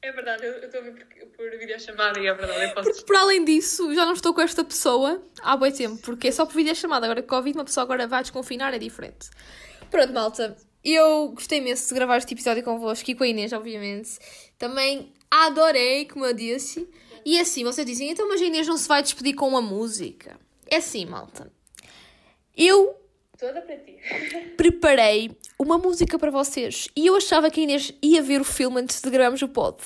[SPEAKER 2] É verdade, eu eu estou a ver por, por videochamada e é verdade, eu posso.
[SPEAKER 1] Porque por além disso, já não estou com esta pessoa há bem tempo, porque é só por videochamada. Agora, Covid, uma pessoa agora vai desconfinar, é diferente. Pronto, malta. Eu gostei imenso de gravar este episódio convosco e com a Inês, obviamente. Também adorei, como eu disse. E assim, vocês dizem, então, mas a Inês não se vai despedir com uma música. É assim, malta. Eu
[SPEAKER 2] Toda para ti.
[SPEAKER 1] preparei uma música para vocês. E eu achava que a Inês ia ver o filme antes de gravarmos o pod.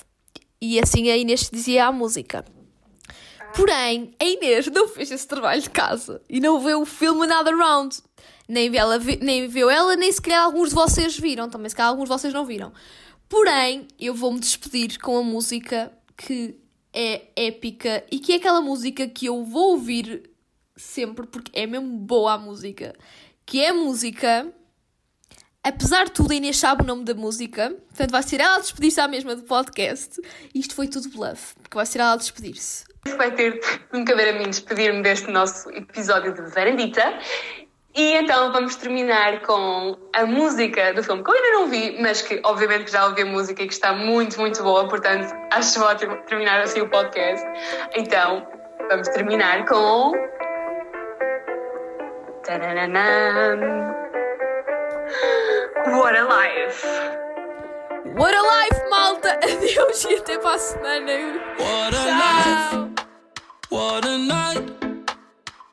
[SPEAKER 1] E assim a Inês dizia a música. Porém, a Inês não fez esse trabalho de casa e não viu o filme Another Round. Nem viu, ela, nem viu ela, nem se calhar alguns de vocês viram. Também se calhar alguns de vocês não viram. Porém, eu vou-me despedir com a música que é épica e que é aquela música que eu vou ouvir sempre porque é mesmo boa a música. Que é a música Apesar de tudo, a Inês sabe o nome da música, portanto vai ser ela a despedir-se à mesma do podcast. Isto foi tudo bluff, porque vai ser ela a despedir-se.
[SPEAKER 2] vai ter de me caber a mim despedir-me deste nosso episódio de Varandita. E então vamos terminar com a música do filme que eu ainda não vi, mas que obviamente já ouvi a música e que está muito, muito boa, portanto acho ótimo terminar assim o podcast. Então vamos terminar com. Tarananã. What a life!
[SPEAKER 1] What a life, malta! Adeus e até para a semana!
[SPEAKER 4] What a
[SPEAKER 1] Tchau!
[SPEAKER 4] night, what a night,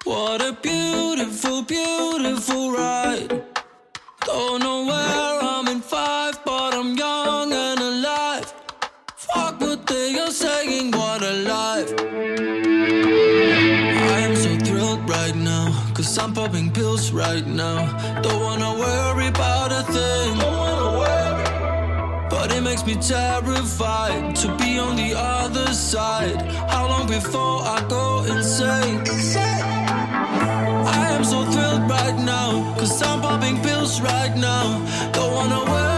[SPEAKER 4] what a beautiful, beautiful ride. Don't know where I'm in five, cause I'm popping pills right now. Don't wanna worry about a thing. But it makes me terrified to be on the other side. How long before I go insane? I am so thrilled right now, cause I'm popping pills right now. Don't wanna worry